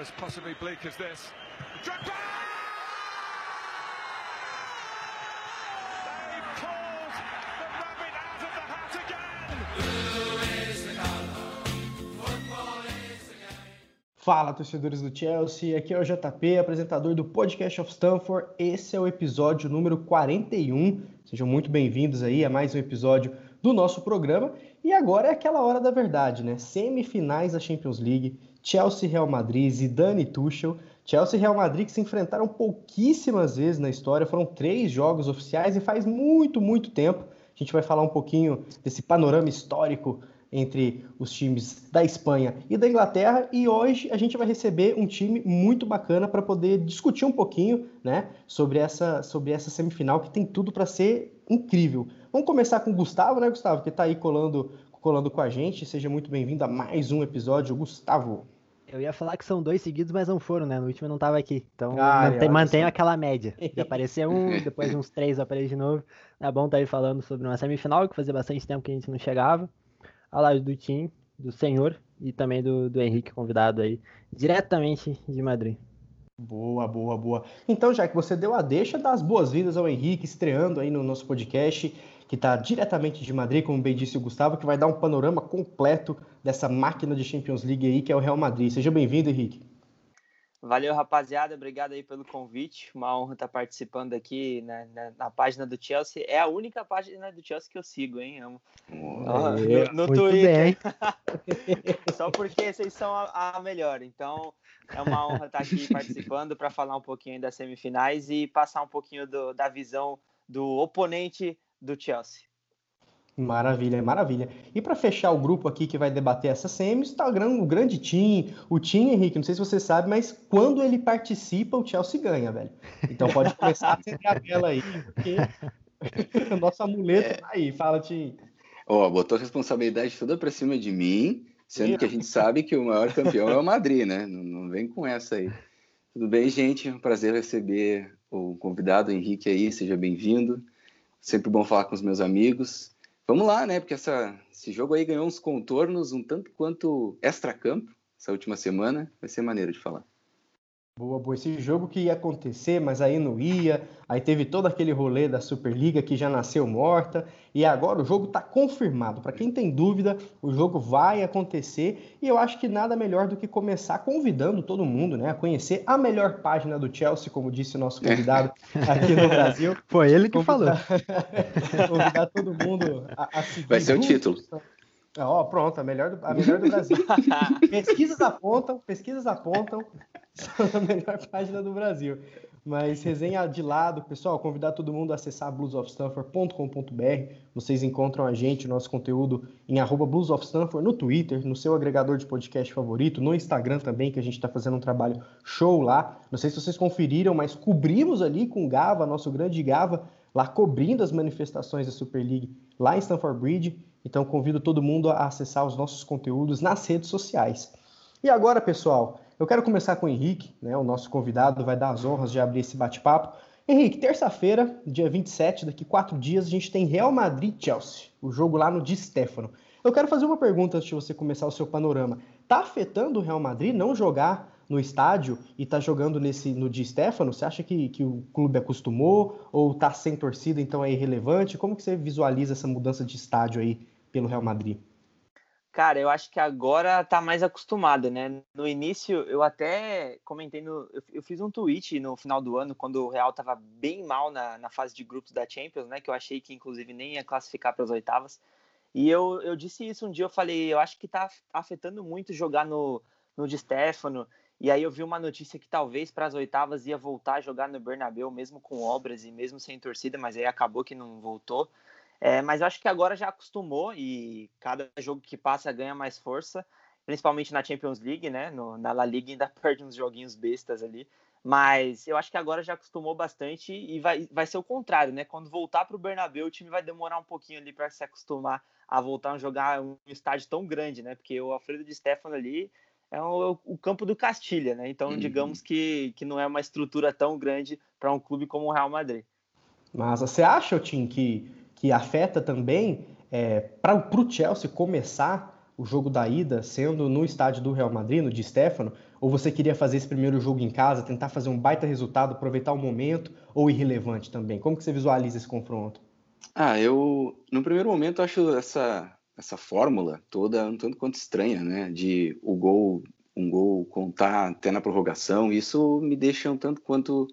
as possibly bleak as this. Drogba! Fala, torcedores do Chelsea. Aqui é o JP, apresentador do Podcast of Stanford. Esse é o episódio número 41. Sejam muito bem-vindos aí a mais um episódio do nosso programa. E agora é aquela hora da verdade, né? Semifinais da Champions League, Chelsea Real Madrid, Zidane Tuchel. Chelsea e Real Madrid que se enfrentaram pouquíssimas vezes na história, foram três jogos oficiais e faz muito, muito tempo. A gente vai falar um pouquinho desse panorama histórico entre os times da Espanha e da Inglaterra e hoje a gente vai receber um time muito bacana para poder discutir um pouquinho, né, sobre essa sobre essa semifinal que tem tudo para ser incrível. Vamos começar com o Gustavo, né, Gustavo, que está aí colando colando com a gente. Seja muito bem-vindo a mais um episódio, Gustavo. Eu ia falar que são dois seguidos, mas não foram, né? No último eu não tava aqui. Então Ah, mantém, olha mantenho aquela média. Já apareceu um, depois de uns três eu apareci de novo. É bom estar aí falando sobre uma semifinal, que fazia bastante tempo que a gente não chegava. Ao lado do time, do senhor e também do, do Henrique, convidado aí, diretamente de Madrid. Boa, boa, boa. Então, já que você deu a deixa, dá as boas-vindas ao Henrique, estreando aí no nosso podcast, que está diretamente de Madrid, como bem disse o Gustavo, que vai dar um panorama completo dessa máquina de Champions League aí, que é o Real Madrid. Seja bem-vindo, Henrique. Valeu, rapaziada. Obrigado aí pelo convite. Uma honra estar participando aqui na, na, na página do Chelsea. É a única página do Chelsea que eu sigo, hein? Amo. É, no no Twitter. Só porque vocês são a, a melhor. Então, é uma honra estar aqui participando para falar um pouquinho das semifinais e passar um pouquinho do- da visão do oponente do Chelsea. Maravilha, maravilha. E para fechar o grupo aqui que vai debater essa semi, está o gran- o grande Tim, o Tim, Henrique, não sei se você sabe, mas quando ele participa, o Chelsea ganha, velho. Então pode começar a acender a vela aí, porque o nosso amuleto tá aí. Fala, Tim. Ó, botou a responsabilidade toda pra cima de mim, sendo que a gente sabe que o maior campeão é o Madrid, né? Não, não vem com essa aí. Tudo bem, gente? É um prazer receber o convidado Henrique aí, seja bem-vindo. Sempre bom falar com os meus amigos. Vamos lá, né? Porque essa, esse jogo aí ganhou uns contornos um tanto quanto extra-campo essa última semana. Vai ser maneiro de falar. Boa, boa. Esse jogo que ia acontecer, mas aí não ia. Aí teve todo aquele rolê da Superliga que já nasceu morta. E agora o jogo está confirmado. Para quem tem dúvida, o jogo vai acontecer. E eu acho que nada melhor do que começar convidando todo mundo né, a conhecer a melhor página do Chelsea, como disse o nosso convidado aqui no Brasil. Foi ele que falou. Convidar, convidar todo mundo a, a seguir. Vai ser o título. Ó, pronto, a melhor do, a melhor do Brasil. Pesquisas apontam, pesquisas apontam, são a melhor página do Brasil. Mas resenha de lado, pessoal, convidar todo mundo a acessar bluesofstanford.com.br. Vocês encontram a gente, o nosso conteúdo em arroba bluesofstanford no Twitter, no seu agregador de podcast favorito, no Instagram também, que a gente está fazendo um trabalho show lá. Não sei se vocês conferiram, mas cobrimos ali com o Gava, nosso grande Gava, lá cobrindo as manifestações da Super League lá em Stamford Bridge. Então convido todo mundo a acessar os nossos conteúdos nas redes sociais. E agora, pessoal, eu quero começar com o Henrique, né, o nosso convidado, vai dar as honras de abrir esse bate-papo. Henrique, terça-feira, dia 27, daqui quatro dias, a gente tem Real Madrid e Chelsea, o jogo lá no Di Stefano. Eu quero fazer uma pergunta antes de você começar o seu panorama. Tá afetando o Real Madrid não jogar no estádio e tá jogando nesse no Di Stefano? Você acha que, que o clube acostumou ou tá sem torcida, então é irrelevante? Como que você visualiza essa mudança de estádio aí pelo Real Madrid? Cara, eu acho que agora tá mais acostumado, né? No início, eu até comentei no. Eu, eu fiz um tweet no final do ano, quando o Real tava bem mal na, na fase de grupos da Champions, né? Que eu achei que, inclusive, nem ia classificar para as oitavas. E eu, eu disse isso um dia, eu falei, eu acho que tá afetando muito jogar no, no Di Stefano. E aí eu vi uma notícia que talvez para as oitavas ia voltar a jogar no Bernabéu, mesmo com obras e mesmo sem torcida, mas aí acabou que não voltou. É, mas eu acho que agora já acostumou e cada jogo que passa ganha mais força, principalmente na Champions League, né? No, na La Liga ainda perde uns joguinhos bestas ali. Mas eu acho que agora já acostumou bastante e vai, vai ser o contrário, né? Quando voltar para o Bernabéu, o time vai demorar um pouquinho ali para se acostumar a voltar a jogar um estádio tão grande, né? Porque o Alfredo de Stefano ali é o, o campo do Castilha, né? Então, Uhum. digamos que, que não é uma estrutura tão grande para um clube como o Real Madrid. Mas você acha, Tim, que, que afeta também é, para o Chelsea começar o jogo da ida sendo no estádio do Real Madrid, no Di Stefano? Ou você queria fazer esse primeiro jogo em casa, tentar fazer um baita resultado, aproveitar o momento, ou irrelevante também? Como que você visualiza esse confronto? Ah, eu, no primeiro momento, acho essa, essa fórmula toda um tanto quanto estranha, né? De o gol, um gol contar até na prorrogação, isso me deixa um tanto quanto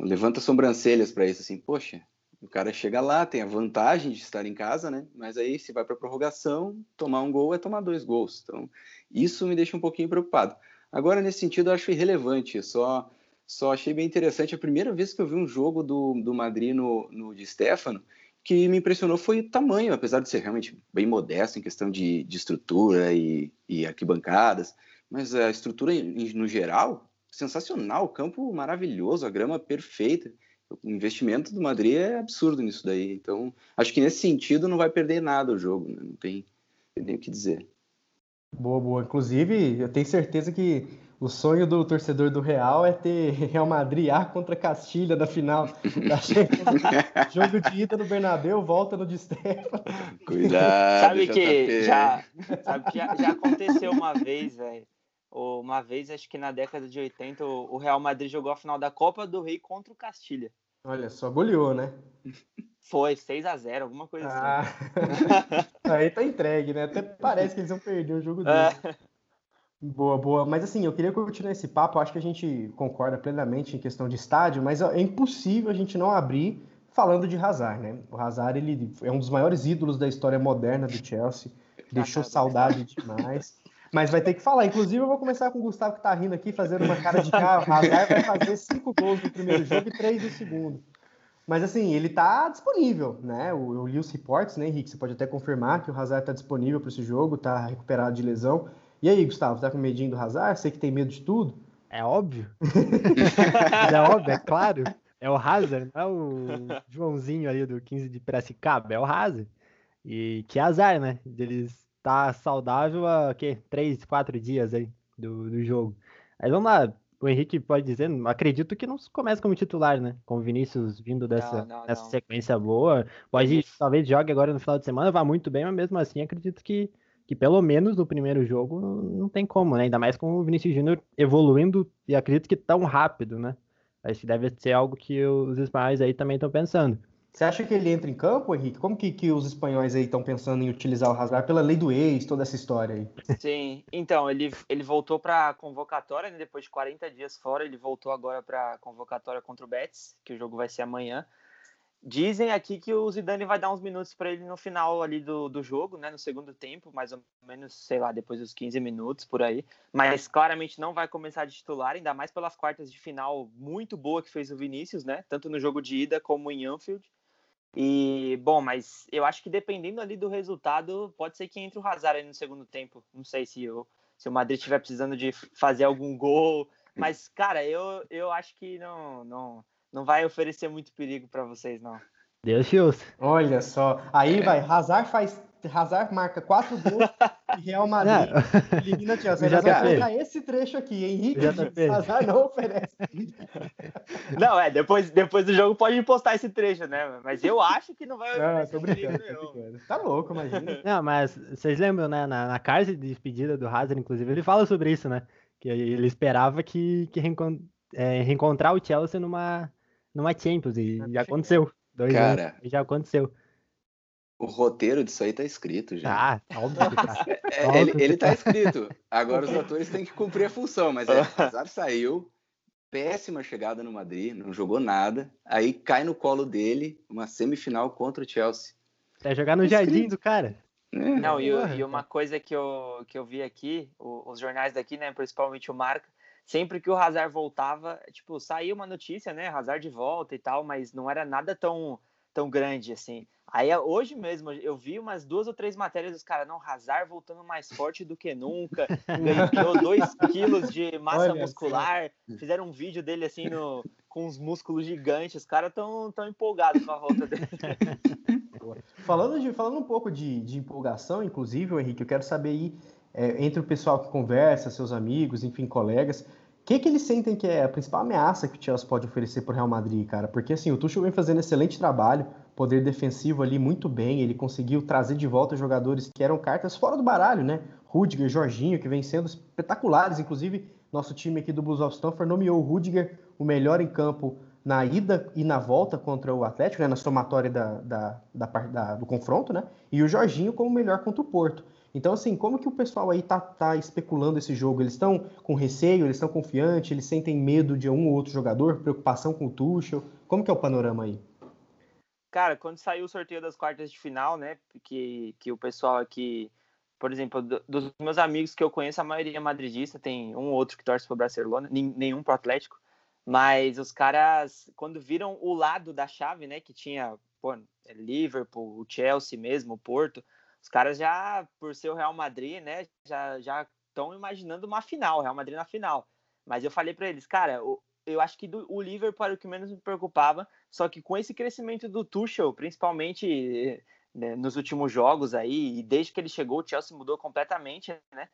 levanta sobrancelhas para isso, assim, poxa, o cara chega lá, tem a vantagem de estar em casa, né? Mas aí, se vai para prorrogação, tomar um gol é tomar dois gols. Então, isso me deixa um pouquinho preocupado. Agora, nesse sentido, eu acho irrelevante. Só, só achei bem interessante. A primeira vez que eu vi um jogo do, do Madrid no, no de Stefano, que me impressionou foi o tamanho, apesar de ser realmente bem modesto em questão de, de estrutura e, e arquibancadas. Mas a estrutura, no geral, sensacional. O campo maravilhoso, a grama perfeita o investimento do Madrid é absurdo nisso daí. Então, acho que nesse sentido não vai perder nada o jogo, né? não tem, tem nem o que dizer. Boa, boa. Inclusive, eu tenho certeza que o sonho do torcedor do Real é ter Real Madrid A contra Castilha na final da Jogo de ida no Bernabéu, volta no de Stefano. Cuidado. sabe que já, sabe que já, já aconteceu uma vez, velho uma vez, acho que na década de 80, o Real Madrid jogou a final da Copa do Rei contra o Castilha. Olha, só goleou, né? Foi, 6 a 0 alguma coisa ah. assim. Aí tá entregue, né? Até parece que eles vão perder o jogo dele. É. Boa, boa. Mas assim, eu queria continuar esse papo. Acho que a gente concorda plenamente em questão de estádio, mas é impossível a gente não abrir falando de Hazard, né? O Hazard ele é um dos maiores ídolos da história moderna do Chelsea. Deixou saudade demais. Mas vai ter que falar. Inclusive, eu vou começar com o Gustavo que tá rindo aqui, fazendo uma cara de carro. O Hazard vai fazer cinco gols no primeiro jogo e três no segundo. Mas assim, ele tá disponível, né? Eu, eu li os reportes, né, Henrique? Você pode até confirmar que o Hazard tá disponível para esse jogo, tá recuperado de lesão. E aí, Gustavo, tá com medinho do Hazard? Você que tem medo de tudo? É óbvio. é óbvio, é claro. É o Hazard, não é o Joãozinho ali do 15 de Piracicaba, é o Hazard. E que azar, né? Deles tá saudável há que, três, quatro dias aí do, do jogo. Aí vamos lá, o Henrique pode dizer, acredito que não começa como titular, né? Com o Vinícius vindo dessa, não, não, dessa não. sequência boa. Pode, talvez jogue agora no final de semana, vá muito bem, mas mesmo assim acredito que, que pelo menos no primeiro jogo não tem como, né? Ainda mais com o Vinícius Júnior evoluindo e acredito que tão rápido, né? Acho que deve ser algo que os espanhóis aí também estão pensando. Você acha que ele entra em campo, Henrique? Como que, que os espanhóis aí estão pensando em utilizar o Hazard pela lei do ex, toda essa história aí? Sim, então, ele, ele voltou para a convocatória, né, depois de 40 dias fora, ele voltou agora para a convocatória contra o Betis, que o jogo vai ser amanhã. Dizem aqui que o Zidane vai dar uns minutos para ele no final ali do, do jogo, né, no segundo tempo, mais ou menos, sei lá, depois dos 15 minutos por aí. Mas claramente não vai começar de titular, ainda mais pelas quartas de final muito boa que fez o Vinícius, né, tanto no jogo de ida como em Anfield. E, bom, mas eu acho que dependendo ali do resultado, pode ser que entre o Hazard aí no segundo tempo. Não sei se o, se o Madrid estiver precisando de fazer algum gol. Mas, cara, eu, eu acho que não, não, não vai oferecer muito perigo para vocês, não. Deus te ouça. Olha só. Aí vai, Hazard faz Hazard marca quatro gols Real Madrid não. elimina Chelsea. Vamos colocar esse trecho aqui. Henrique Hazard não oferece. Não, é, depois, depois do jogo pode postar esse trecho, né? Mas eu acho que não vai não, tô brincando, tô brincando. Tá louco, imagina. Não, mas vocês lembram, né? Na, na carta de despedida do Hazard, inclusive, ele fala sobre isso, né? Que ele esperava que, que reencont é, reencontrar o Chelsea numa, numa Champions, e já aconteceu. Dois Cara, anos, já aconteceu. O roteiro disso aí tá escrito já. Ah, tá óbvio que tá. É, ele, ele tá escrito. Agora os atores têm que cumprir a função, mas é, Hazard saiu, péssima chegada no Madrid, não jogou nada, aí cai no colo dele uma semifinal contra o Chelsea. Vai jogar no tá jardim do cara. É. Não, e, e, uma coisa que eu, que eu vi aqui, os jornais daqui, né, principalmente o Marca, sempre que o Hazard voltava, tipo, saía uma notícia, né, Hazard de volta e tal, mas não era nada tão, tão grande assim. Aí hoje mesmo eu vi umas duas ou três matérias dos caras, não, Hazard voltando mais forte do que nunca, ganhou dois quilos de massa Olha muscular, assim. fizeram um vídeo dele assim no, com uns músculos gigantes, os caras tão, tão empolgados com a volta dele. falando, de, falando um pouco de, de empolgação, inclusive, Henrique, eu quero saber aí, é, entre o pessoal que conversa, seus amigos, enfim, colegas, o que, que eles sentem que é a principal ameaça que o Chelsea pode oferecer para o Real Madrid, cara? Porque assim, o Tuchel vem fazendo excelente trabalho, poder defensivo ali muito bem. Ele conseguiu trazer de volta jogadores que eram cartas fora do baralho, né? Rudiger, Jorginho, que vem sendo espetaculares. Inclusive, nosso time aqui do Blues of Stanford nomeou o Rudiger o melhor em campo na ida e na volta contra o Atlético, né, na somatória da, da, da, da, do confronto, né? E o Jorginho como melhor contra o Porto. Então, assim, como que o pessoal aí tá, tá especulando esse jogo? Eles estão com receio, eles estão confiantes, eles sentem medo de um ou outro jogador, preocupação com o Tuchel? Como que é o panorama aí? Cara, quando saiu o sorteio das quartas de final, né, que, que o pessoal aqui, por exemplo, do, dos meus amigos que eu conheço, a maioria é madridista, tem um ou outro que torce para o Barcelona, nenhum para o Atlético, mas os caras, quando viram o lado da chave, né, que tinha pô, Liverpool, o Chelsea mesmo, o Porto, os caras já, por ser o Real Madrid, né, já estão imaginando uma final, Real Madrid na final. Mas eu falei para eles, cara, o, eu acho que do, o Liverpool era o que menos me preocupava, só que com esse crescimento do Tuchel, principalmente né, nos últimos jogos aí, e desde que ele chegou, o Chelsea mudou completamente, né?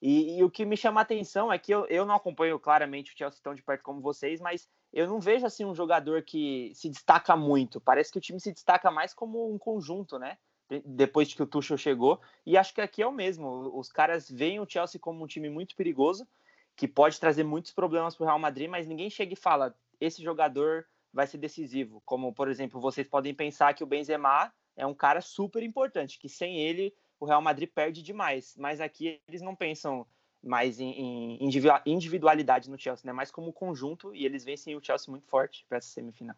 E, e, o que me chama a atenção é que eu, eu não acompanho claramente o Chelsea tão de perto como vocês, mas eu não vejo assim um jogador que se destaca muito. Parece que o time se destaca mais como um conjunto, né? Depois que o Tuchel chegou. E acho que aqui é o mesmo. Os caras veem o Chelsea como um time muito perigoso, que pode trazer muitos problemas para o Real Madrid, mas ninguém chega e fala: esse jogador vai ser decisivo. Como, por exemplo, vocês podem pensar que o Benzema é um cara super importante, que sem ele o Real Madrid perde demais. Mas aqui eles não pensam mais em, em individualidade no Chelsea, né? Mais como conjunto e eles vencem o Chelsea muito forte para essa semifinal.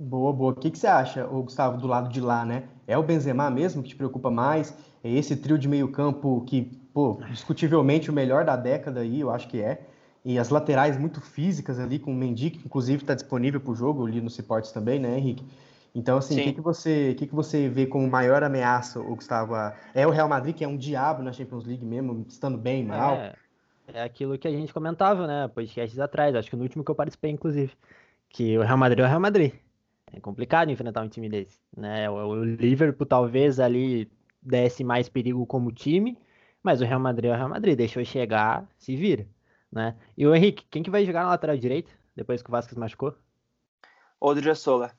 Boa, boa. O que, que você acha, Gustavo, do lado de lá, né? É o Benzema mesmo que te preocupa mais? É esse trio de meio campo que, pô, discutivelmente o melhor da década aí, eu acho que é. E as laterais muito físicas ali, com o Mendy, que inclusive está disponível para o jogo, ali no Ciportes também, né, Henrique? Então, assim, o que, que, você, que, que você vê como maior ameaça, Gustavo? É o Real Madrid, que é um diabo na Champions League mesmo, estando bem, mal? É, é aquilo que a gente comentava, né? Podcasts atrás, acho que no último que eu participei, inclusive. Que o Real Madrid é o Real Madrid. É complicado enfrentar um time desse. Né? O Liverpool talvez ali desse mais perigo como time, mas o Real Madrid é o Real Madrid. Deixou chegar, se vira. Né? E o Henrique, quem que vai jogar na lateral direita depois que o Vasquez machucou? Odriozola.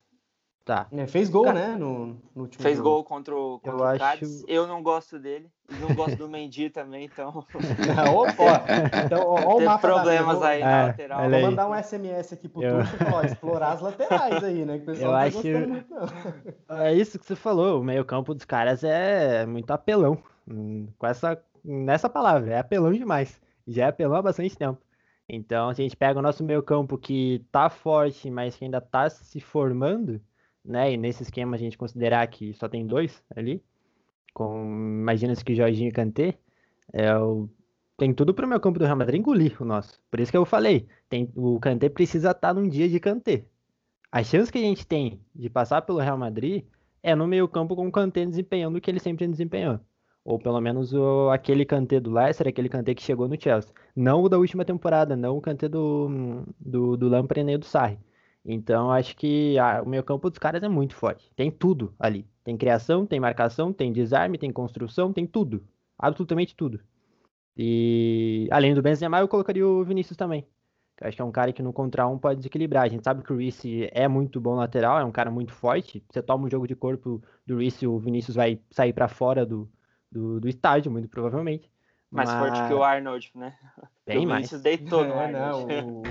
Tá. É, fez gol, Cara, né? No, no último fez jogo. gol contra o, contra eu o Acho... Eu não gosto dele. Não gosto do Mendy também, então. Opa! Então, ó, o mapa problemas da... aí é, na lateral. Vou mandar um SMS aqui pro eu... Tuxo, explorar as laterais aí, né? Que o pessoal eu tá acho... muito, É isso que você falou. O meio-campo dos caras é muito apelão. Hum, com essa, nessa palavra, é apelão demais. Já apelão há bastante tempo. Então, se a gente pega o nosso meio-campo que tá forte, mas que ainda tá se formando né? E nesse esquema a gente considerar que só tem dois ali, com imagina-se que Jorginho e Kanté, é o tem tudo para o meu campo do Real Madrid engolir o nosso. Por isso que eu falei, tem, o Kanté precisa estar tá num dia de Kanté. A chance que a gente tem de passar pelo Real Madrid é no meio campo com o Kanté desempenhando o que ele sempre desempenhou. Ou pelo menos o, aquele Kanté do Leicester, aquele Kanté que chegou no Chelsea. Não o da última temporada, não o Kanté do, do, do Lampard nem do Sarri. Então, acho que o meio campo dos caras é muito forte. Tem tudo ali. Tem criação, tem marcação, tem desarme, tem construção, tem tudo. Absolutamente tudo. E além do Benzema, eu colocaria o Vinícius também. Eu acho que é um cara que no contra um pode desequilibrar. A gente sabe que o Reece é muito bom lateral, é um cara muito forte. Você toma um jogo de corpo do Reece, o Vinícius vai sair para fora do, do, do estádio, muito provavelmente. Mais Mas... forte que o Arnold, né? Bem o mais. deitou no é, não, o, o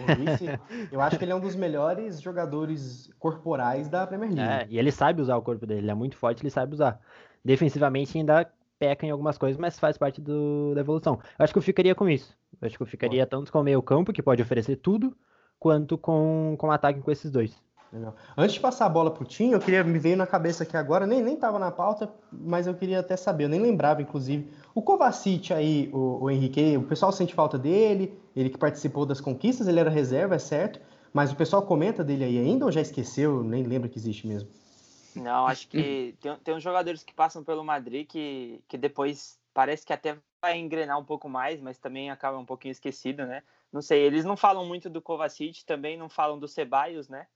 eu acho que ele é um dos melhores jogadores corporais da Premier League. É, e ele sabe usar o corpo dele, ele é muito forte, ele sabe usar. Defensivamente ainda peca em algumas coisas, mas faz parte do, da evolução. Eu acho que eu ficaria com isso. Eu acho que eu ficaria tanto com o meio campo, que pode oferecer tudo, quanto com, com ataque com esses dois. Legal. Antes de passar a bola pro Tim, eu queria me veio na cabeça aqui agora, nem nem tava na pauta, mas eu queria até saber, eu nem lembrava inclusive. O Kovacic aí, o, o Henrique, o pessoal sente falta dele, ele que participou das conquistas, ele era reserva, é certo, mas o pessoal comenta dele aí ainda ou já esqueceu, nem lembra que existe mesmo? Não, acho que tem, tem uns jogadores que passam pelo Madrid que, que depois parece que até vai engrenar um pouco mais, mas também acaba um pouquinho esquecido, né? Não sei, eles não falam muito do Kovacic, também não falam do Ceballos, né?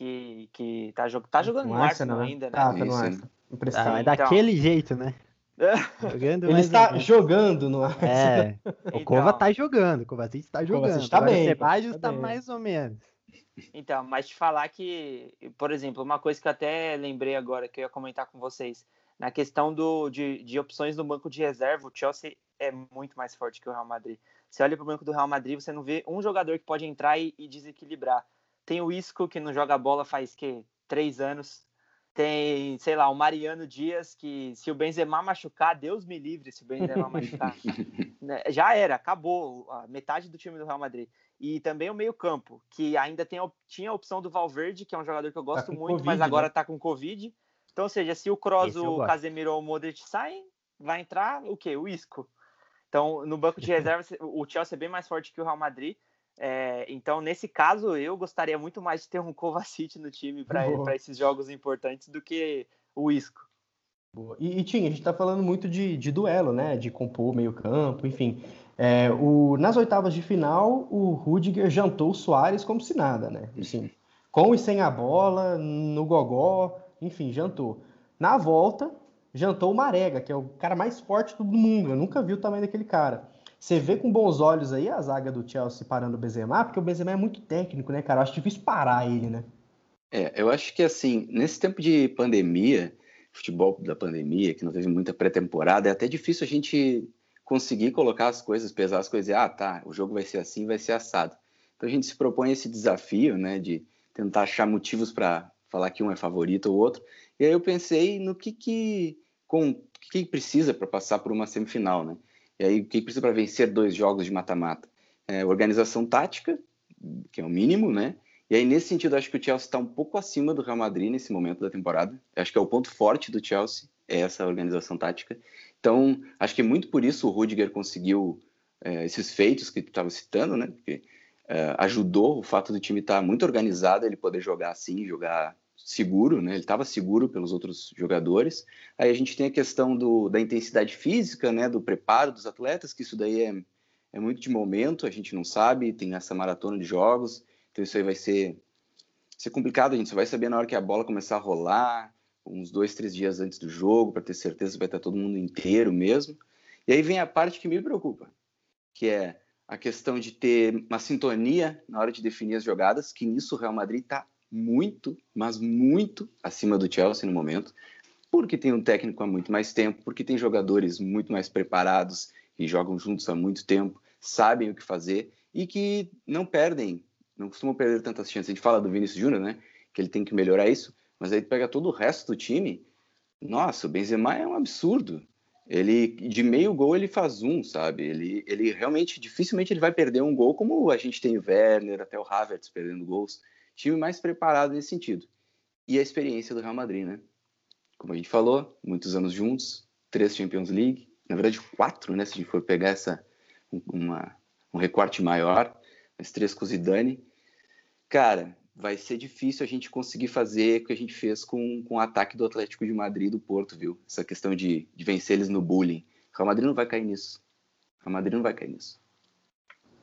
Que, que tá, tá jogando no, Arsenal, Arsenal ainda, né? Ah, tá no Arsenal. Impressionante. Ah, é daquele então... jeito, né? jogando Ele está jogando no Arsenal. É, o então... Kova tá jogando, o Kovacic tá jogando. Tá bem, o Sebadios tá, tá mais ou menos. Então, mas te falar que, por exemplo, uma coisa que eu até lembrei agora que eu ia comentar com vocês, Na questão do, de, de opções no banco de reserva, o Chelsea é muito mais forte que o Real Madrid. Você olha para o banco do Real Madrid, você não vê um jogador que pode entrar e, e desequilibrar. Tem o Isco, que não joga bola faz que três anos. Tem, sei lá, o Mariano Dias, que se o Benzema machucar, Deus me livre se o Benzema machucar. Né, já era, acabou a metade do time do Real Madrid. E também o meio-campo, que ainda tem, tinha a opção do Valverde, que é um jogador que eu tá gosto tá muito, COVID, mas agora né? tá com Covid. Então, ou seja, se o Kroos, o Casemiro ou o Modric saem, vai entrar o quê? O Isco. Então, no banco de reserva, o Chelsea é bem mais forte que o Real Madrid. É, então, nesse caso, eu gostaria muito mais de ter um Kovacic no time para esses jogos importantes do que o Isco. Boa. E, e Tim, a gente está falando muito de, de, duelo, né? De compor meio campo, enfim. É, o, nas oitavas de final, o Rudiger jantou o Soares como se nada, né? Assim, com e sem a bola, no gogó, enfim, jantou. Na volta, jantou o Marega, que é o cara mais forte do mundo. Eu nunca vi o tamanho daquele cara. Você vê com bons olhos aí a zaga do Chelsea parando o Benzema, porque o Benzema é muito técnico, né, cara? Eu acho difícil parar ele, né? É, eu acho que assim, nesse tempo de pandemia, futebol da pandemia, que não teve muita pré-temporada, é até difícil a gente conseguir colocar as coisas, pesar as coisas e, ah, tá, o jogo vai ser assim, vai ser assado. Então a gente se propõe esse desafio, né, de tentar achar motivos para falar que um é favorito ou outro. E aí eu pensei no que que com o que precisa para passar por uma semifinal, né? E aí o que precisa para vencer dois jogos de mata-mata? É, organização tática, que é o mínimo, né? E aí, nesse sentido, acho que o Chelsea está um pouco acima do Real Madrid nesse momento da temporada. Acho que é o ponto forte do Chelsea, é essa organização tática. Então, acho que muito por isso o Rudiger conseguiu é, esses feitos que tu estava citando, né? Porque é, ajudou o fato do time estar tá muito organizado, ele poder jogar assim, jogar seguro, né? Ele estava seguro pelos outros jogadores. Aí a gente tem a questão do, da intensidade física, né? Do preparo dos atletas, que isso daí é, é muito de momento, a gente não sabe, tem essa maratona de jogos. Então isso aí vai ser, ser complicado, a gente só vai saber na hora que a bola começar a rolar, uns dois, três dias antes do jogo, para ter certeza que vai estar todo mundo inteiro mesmo. E aí vem a parte que me preocupa, que é a questão de ter uma sintonia na hora de definir as jogadas, que nisso o Real Madrid está muito, mas muito acima do Chelsea no momento, porque tem um técnico há muito mais tempo, porque tem jogadores muito mais preparados e jogam juntos há muito tempo, sabem o que fazer e que não perdem não costumam perder tantas chances. A gente fala do Vinícius Júnior, né? Que ele tem que melhorar isso, mas aí pega todo o resto do time. Nossa, o Benzema é um absurdo. Ele de meio gol ele faz um, sabe? Ele, ele realmente dificilmente ele vai perder um gol como a gente tem o Werner, até o Havertz perdendo gols. Time mais preparado nesse sentido. E a experiência do Real Madrid, né? Como a gente falou, muitos anos juntos, três Champions League, na verdade quatro, né? Se a gente for pegar essa uma, um recorte maior, mas três com o Zidane cara, vai ser difícil a gente conseguir fazer o que a gente fez com, com o ataque do Atlético de Madrid e do Porto, viu? Essa questão de, de vencer eles no bullying. O Real Madrid não vai cair nisso. O Real Madrid não vai cair nisso.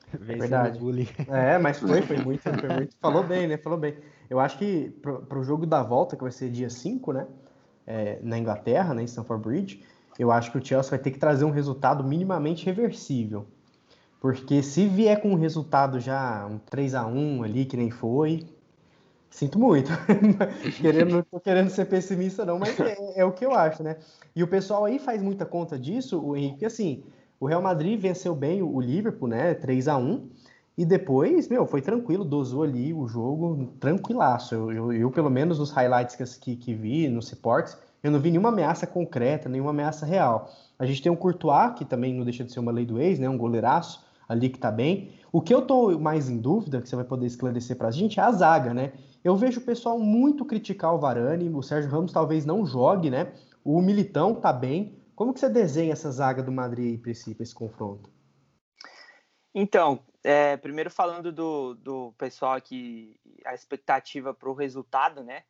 Verdade. É, mas foi, foi muito, foi muito. Falou bem, né? Falou bem. Eu acho que para o jogo da volta, que vai ser dia 5, né? É, na Inglaterra, né, em Stamford Bridge, eu acho que o Chelsea vai ter que trazer um resultado minimamente reversível. Porque se vier com um resultado já um 3 a 1 ali, que nem foi, sinto muito. querendo, não tô querendo ser pessimista, não, mas é, é, o que eu acho, né? E o pessoal aí faz muita conta disso, o Henrique, assim, o Real Madrid venceu bem o Liverpool, né? 3 a 1 e depois, meu, foi tranquilo, dosou ali o jogo, tranquilaço. Eu, eu, eu pelo menos nos highlights que, que vi, nos reportes, eu não vi nenhuma ameaça concreta, nenhuma ameaça real. A gente tem o Courtois, que também não deixa de ser uma lei do ex, né? Um goleiraço ali que tá bem. O que eu tô mais em dúvida, que você vai poder esclarecer pra gente, é a zaga, né? Eu vejo o pessoal muito criticar o Varane, o Sérgio Ramos talvez não jogue, né? O Militão tá bem. Como que você desenha essa zaga do Madrid para esse, esse confronto? Então, é, primeiro falando do, do pessoal aqui, a expectativa para o resultado, né?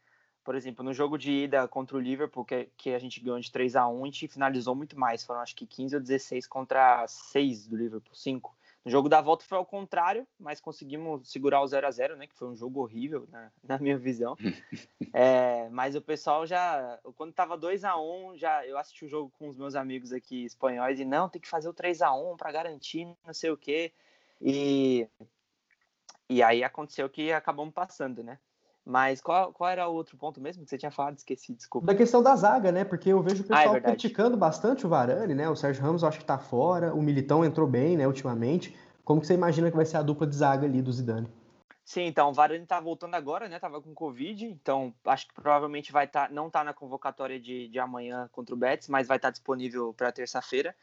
Por exemplo, no jogo de ida contra o Liverpool, que, que a gente ganhou de 3 a 1 a gente finalizou muito mais. Foram acho que 15 ou 16 contra 6 do Liverpool, 5. No jogo da volta foi ao contrário, mas conseguimos segurar o 0 a 0 né? Que foi um jogo horrível, na, na minha visão. é, mas o pessoal já. Quando tava 2 a 1 já eu assisti o jogo com os meus amigos aqui espanhóis e não, tem que fazer o 3 a 1 para garantir, não sei o quê. E, e aí aconteceu que acabamos passando, né? Mas qual, qual era o outro ponto mesmo que você tinha falado? Esqueci, desculpa. Da questão da zaga, né? Porque eu vejo o Ah, é pessoal criticando bastante o Varane, né? O Sérgio Ramos eu acho que tá fora, o Militão entrou bem, né, ultimamente. Como que você imagina que vai ser a dupla de zaga ali do Zidane? Sim, então, o Varane tá voltando agora, né? Tava com Covid, então acho que provavelmente vai estar, não tá na convocatória de, de amanhã contra o Betis, mas vai estar disponível para terça-feira.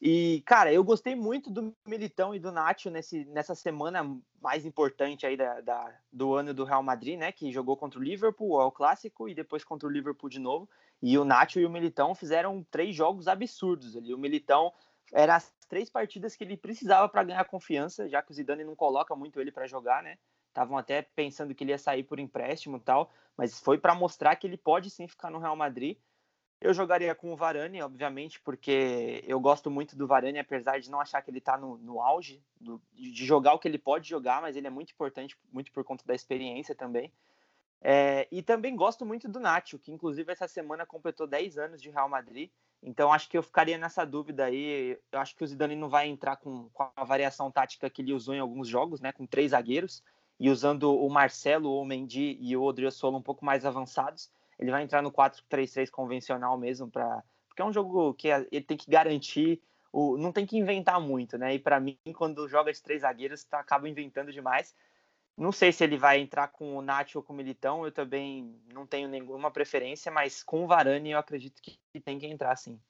E, cara, eu gostei muito do Militão e do Nacho nesse, nessa semana mais importante aí da, da- do ano do Real Madrid, né? Que jogou contra o Liverpool, é o clássico, e depois contra o Liverpool de novo. E o Nacho e o Militão fizeram três jogos absurdos ali. O Militão era as três partidas que ele precisava para ganhar confiança, já que o Zidane não coloca muito ele para jogar, né? Estavam até pensando que ele ia sair por empréstimo e tal, mas foi para mostrar que ele pode sim ficar no Real Madrid. Eu jogaria com o Varane, obviamente, porque eu gosto muito do Varane, apesar de não achar que ele está no, no auge do- de jogar o que ele pode jogar, mas ele é muito importante, muito por conta da experiência também. É, e também gosto muito do Nacho, que inclusive essa semana completou 10 anos de Real Madrid. Então acho que eu ficaria nessa dúvida aí. Eu acho que o Zidane não vai entrar com, com a variação tática que ele usou em alguns jogos, né? Com três zagueiros e usando o Marcelo, o Mendy e o Odriozola um pouco mais avançados. Ele vai entrar no 4-3-3 convencional mesmo, pra, porque é um jogo que ele tem que garantir, o, não tem que inventar muito, né? E para mim, quando joga de três zagueiros, tá, acaba inventando demais. Não sei se ele vai entrar com o Nacho ou com o Militão, eu também não tenho nenhuma preferência, mas com o Varane eu acredito que tem que entrar sim.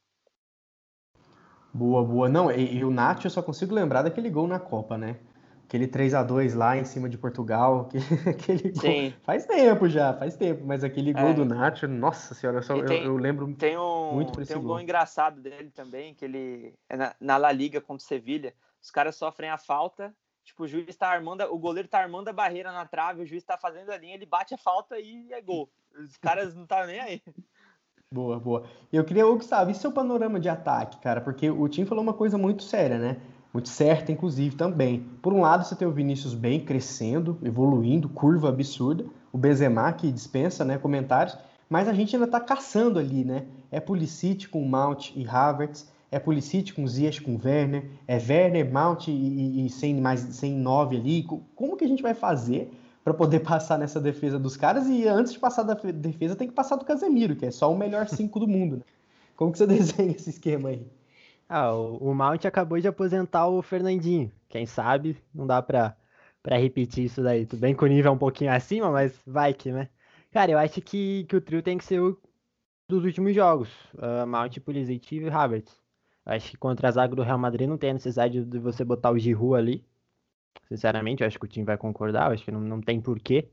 Boa, boa. Não, e, e o Nacho eu só consigo lembrar daquele gol na Copa, né? Aquele 3 a 2 lá em cima de Portugal, que- aquele gol. Sim. Faz tempo já, faz tempo, mas aquele gol É. do Nacho, nossa senhora, eu, só- E eu- tem- eu lembro Tem um, Muito por tem um gol. gol engraçado dele também, que ele é na, na La Liga contra o Sevilha. Os caras sofrem a falta, tipo, o juiz tá armando, o goleiro tá armando a barreira na trave, o juiz tá fazendo a linha, ele bate a falta e é gol. Os caras não tá nem aí. Boa, boa. E eu queria, Gustavo, e seu panorama de ataque, cara? Porque o Tim falou uma coisa muito séria, né? Muito certa, inclusive, também. Por um lado, você tem o Vinícius bem crescendo, evoluindo, curva absurda. O Benzema, que dispensa né, comentários. Mas a gente ainda tá caçando ali, né? É Pulisic com Mount e Havertz. É Pulisic com Ziyech com Werner. É Werner, Mount e, e- e sem mais sem nove ali. Co- Como que a gente vai fazer para poder passar nessa defesa dos caras? E antes de passar da fe- defesa, tem que passar do Casemiro, que é só o melhor cinco do mundo. Né? Como que você desenha esse esquema aí? Ah, o, o Mount acabou de aposentar o Fernandinho. Quem sabe não dá pra, pra repetir isso daí. Tudo bem que o nível é um pouquinho acima, mas vai que, né? Cara, eu acho que, que o trio tem que ser o dos últimos jogos. ah, Mount, Pulisic e Havertz. Acho que contra a zaga do Real Madrid não tem a necessidade de você botar o Giroud ali. Sinceramente, eu acho que o time vai concordar. Eu acho que não, não tem porquê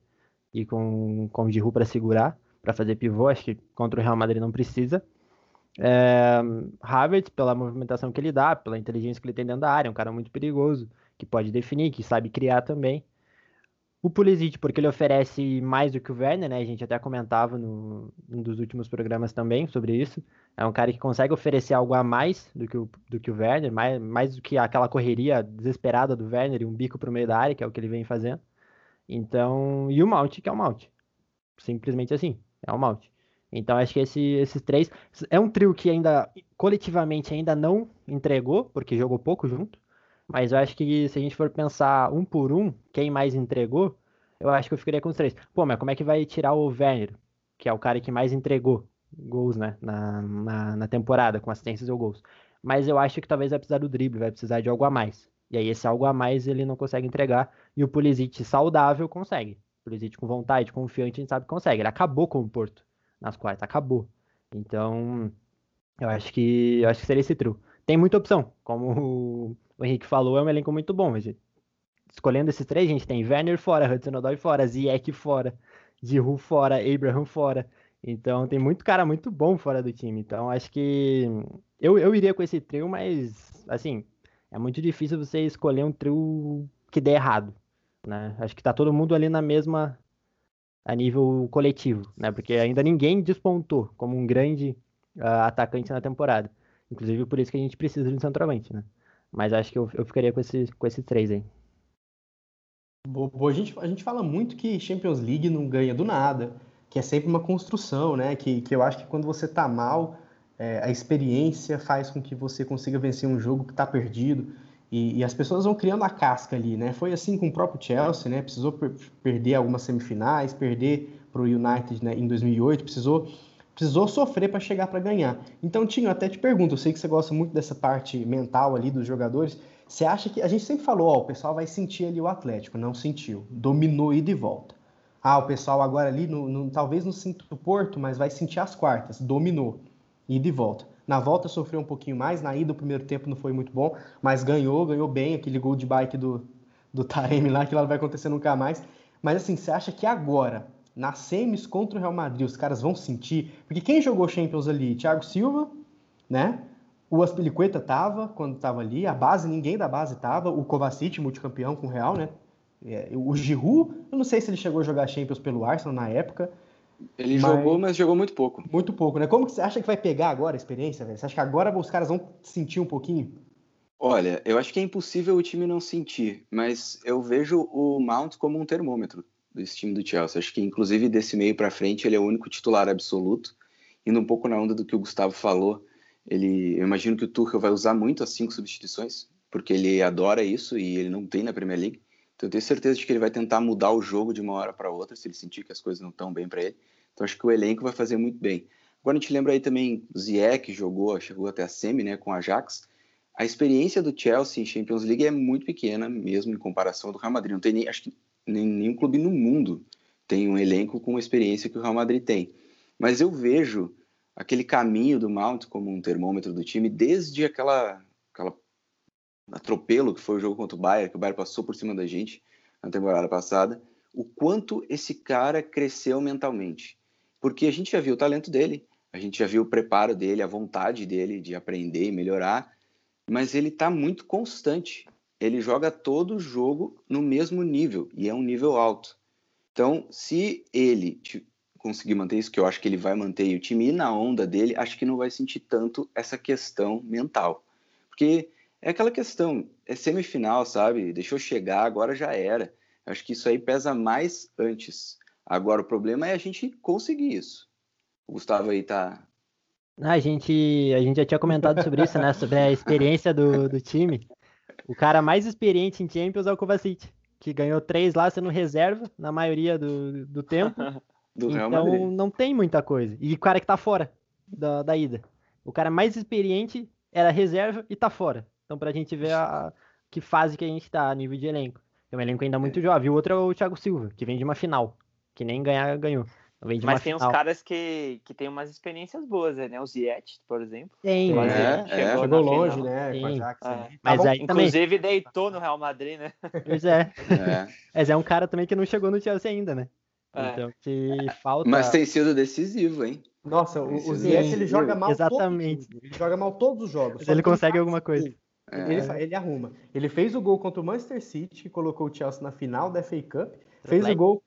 ir com, com o Giroud pra segurar, pra fazer pivô. Acho que contra o Real Madrid não precisa. É, Havertz, pela movimentação que ele dá, pela inteligência que ele tem dentro da área, é um cara muito perigoso, que pode definir, que sabe criar também. O Pulisic, porque ele oferece mais do que o Werner, né? A gente até comentava no, num dos últimos programas também sobre isso. É um cara que consegue oferecer algo a mais do que o, do que o Werner, mais, mais do que aquela correria desesperada do Werner e um bico pro meio da área, que é o que ele vem fazendo. Então, e o Mount, que é o Mount. Simplesmente assim, é o Mount. Então acho que esse- esses três é um trio que ainda coletivamente ainda não entregou, porque jogou pouco junto. Mas eu acho que se a gente for pensar um por um, quem mais entregou, eu acho que eu ficaria com os três. Pô, mas como é que vai tirar o Werner, que é o cara que mais entregou gols, né, na, na, na temporada, com assistências ou gols? Mas eu acho que talvez vai precisar do drible, vai precisar de algo a mais. E aí esse algo a mais ele não consegue entregar, e o Pulisic saudável consegue. O Pulisic com vontade, confiante, a gente sabe que consegue. Ele acabou com o Porto nas quartas, acabou. Então, eu acho que eu acho que seria esse trio. Tem muita opção, como o, Henrique falou, é um elenco muito bom. Mas escolhendo esses três, a gente tem Werner fora, Hudson Odoi fora, Ziyech fora, Giroud fora, Abraham fora. Então tem muito cara muito bom fora do time. Então acho que eu, eu iria com esse trio, mas assim, é muito difícil você escolher um trio que dê errado. Né? Acho que tá todo mundo ali na mesma a nível coletivo, né? Porque ainda ninguém despontou como um grande ah, atacante na temporada. Inclusive por isso que a gente precisa de um centroavante, né? Mas acho que eu, eu ficaria com, esse, com esses três aí. Boa. A, gente, a gente fala muito que Champions League não ganha do nada, que é sempre uma construção, né? Que, que eu acho que quando você tá mal, é, a experiência faz com que você consiga vencer um jogo que tá perdido. E, e, as pessoas vão criando a casca ali, né? Foi assim com o próprio Chelsea, né? Precisou per perder algumas semifinais, perder para o United né, em 2008, precisou, precisou sofrer para chegar para ganhar. Então, Tinho, até te pergunto, eu sei que você gosta muito dessa parte mental ali dos jogadores. Você acha que a gente sempre falou, ó, o pessoal vai sentir ali o Atlético, não sentiu, dominou e volta. Ah, o pessoal agora ali, no, no, talvez não sinta o Porto, mas vai sentir as quartas, dominou, e volta. Na volta sofreu um pouquinho mais, na ida o primeiro tempo não foi muito bom, mas ganhou, ganhou bem, aquele gol de bike do, do Taeme lá, que lá não vai acontecer nunca mais. Mas assim, você acha que agora, nas semis contra o Real Madrid, os caras vão sentir? Porque quem jogou Champions ali? Thiago Silva, né? O Aspilicueta tava quando tava ali, a base, ninguém da base tava, o Kovacic, multicampeão com o Real, né? É, o Giroud, eu não sei se ele chegou a jogar Champions pelo Arsenal na época, ele mas... jogou, mas jogou muito pouco. Muito pouco, né? Como que você acha que vai pegar agora a experiência, velho? Você acha que agora os caras vão sentir um pouquinho? Olha, eu acho que é impossível o time não sentir, mas eu vejo o Mount como um termômetro desse time do Chelsea. Acho que, inclusive, desse meio para frente, ele é o único titular absoluto. Indo um pouco na onda do que o Gustavo falou, ele, eu imagino que o Tuchel vai usar muito as cinco substituições, porque ele adora isso e ele não tem na Premier League. Então, eu tenho certeza de que ele vai tentar mudar o jogo de uma hora para outra, se ele sentir que as coisas não estão bem para ele. Então acho que o elenco vai fazer muito bem. Agora a gente lembra aí também Ziyech, que jogou, chegou até a semi, né, com a Ajax. A experiência do Chelsea em Champions League é muito pequena, mesmo em comparação ao do Real Madrid. Não tem nem, acho que nem, nenhum clube no mundo tem um elenco com a experiência que o Real Madrid tem. Mas eu vejo aquele caminho do Mount como um termômetro do time desde aquela, aquela atropelo que foi o jogo contra o Bayern, que o Bayern passou por cima da gente na temporada passada, o quanto esse cara cresceu mentalmente porque a gente já viu o talento dele, a gente já viu o preparo dele, a vontade dele de aprender e melhorar, mas ele está muito constante. Ele joga todo jogo no mesmo nível e é um nível alto. Então, se ele conseguir manter isso, que eu acho que ele vai manter, e o time ir na onda dele, acho que não vai sentir tanto essa questão mental. Porque é aquela questão, é semifinal, sabe? Deixou chegar, agora já era. Acho que isso aí pesa mais antes. Agora, o problema é a gente conseguir isso. O Gustavo aí tá. A gente, a gente já tinha comentado sobre isso, né? Sobre a experiência do, do time. O cara mais experiente em Champions é o Kovacic, que ganhou três lá sendo reserva na maioria do, do tempo. do então não tem muita coisa. E o cara que tá fora da, da ida. O cara mais experiente era reserva e tá fora. Então pra gente ver a, a que fase que a gente tá a nível de elenco. É um elenco ainda muito é. jovem. O outro é o Thiago Silva, que vem de uma final que nem ganhar, ganhou. Mas tem uns caras que, que tem umas experiências boas, né? O Ziet, por exemplo. Tem, mas é, chegou, chegou longe, né? Com a Ajax, é. né? Mas tá aí Inclusive também... deitou no Real Madrid, né? Pois é. é. Mas é um cara também que não chegou no Chelsea ainda, né? É. Então que falta. Mas tem sido decisivo, hein? Nossa, o, o Ziyech ele joga mal Exatamente. Todos, ele joga mal todos os jogos. Mas ele consegue alguma coisa. Ele, ele, arruma. Ele fez o gol contra o Manchester City, que colocou o Chelsea na final da FA Cup. Fez o, gol,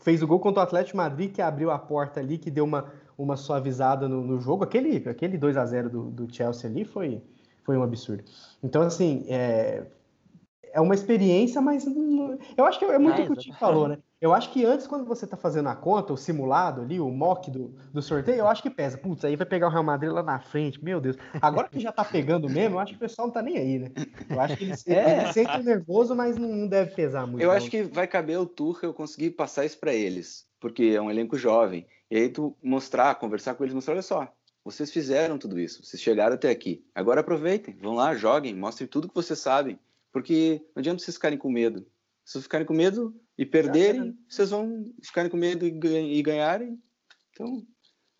fez o gol contra o Atlético Madrid, que abriu a porta ali, que deu uma, uma suavizada no, no jogo. Aquele, aquele 2 a 0 do, do Chelsea ali foi, foi um absurdo. Então, assim, é, é uma experiência, mas eu acho que é muito é, o que o Tico falou, né? Eu acho que antes, quando você tá fazendo a conta, o simulado ali, o mock do, do sorteio, eu acho que pesa. Putz, aí vai pegar o Real Madrid lá na frente, meu Deus. Agora que já tá pegando mesmo, eu acho que o pessoal não tá nem aí, né? Eu acho que ele, é. nervoso, mas não deve pesar muito. Eu não. acho que vai caber o Tuchel conseguir passar isso para eles, porque é um elenco jovem. E aí tu mostrar, conversar com eles, mostrar, olha só, vocês fizeram tudo isso, vocês chegaram até aqui. Agora aproveitem, vão lá, joguem, mostrem tudo que vocês sabem, porque não adianta vocês ficarem com medo. Se vocês ficarem com medo, e perderem, vocês vão ficarem com medo e ganharem. Então,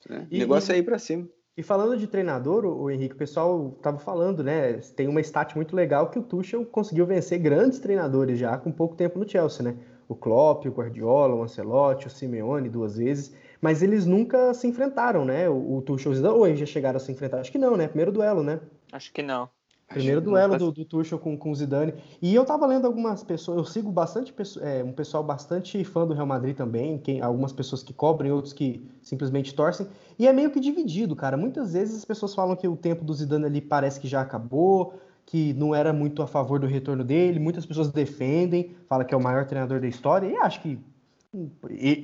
né? o negócio é ir para cima. E falando de treinador, o Henrique, o pessoal estava falando, né? Tem uma stat muito legal que o Tuchel conseguiu vencer grandes treinadores já com pouco tempo no Chelsea, né? O Klopp, o Guardiola, o Ancelotti, o Simeone duas vezes, mas eles nunca se enfrentaram, né? O, o Tuchel e o Zidane, ou eles já chegaram a se enfrentar? Acho que não, né? Primeiro duelo, né? Acho que não. Primeiro duelo do, do Tuchel com, com o Zidane. E eu tava lendo algumas pessoas, eu sigo bastante é, um pessoal bastante fã do Real Madrid também, quem, algumas pessoas que cobrem, outros que simplesmente torcem. E é meio que dividido, cara. Muitas vezes as pessoas falam que o tempo do Zidane ali parece que já acabou, que não era muito a favor do retorno dele. Muitas pessoas defendem, falam que é o maior treinador da história. E acho que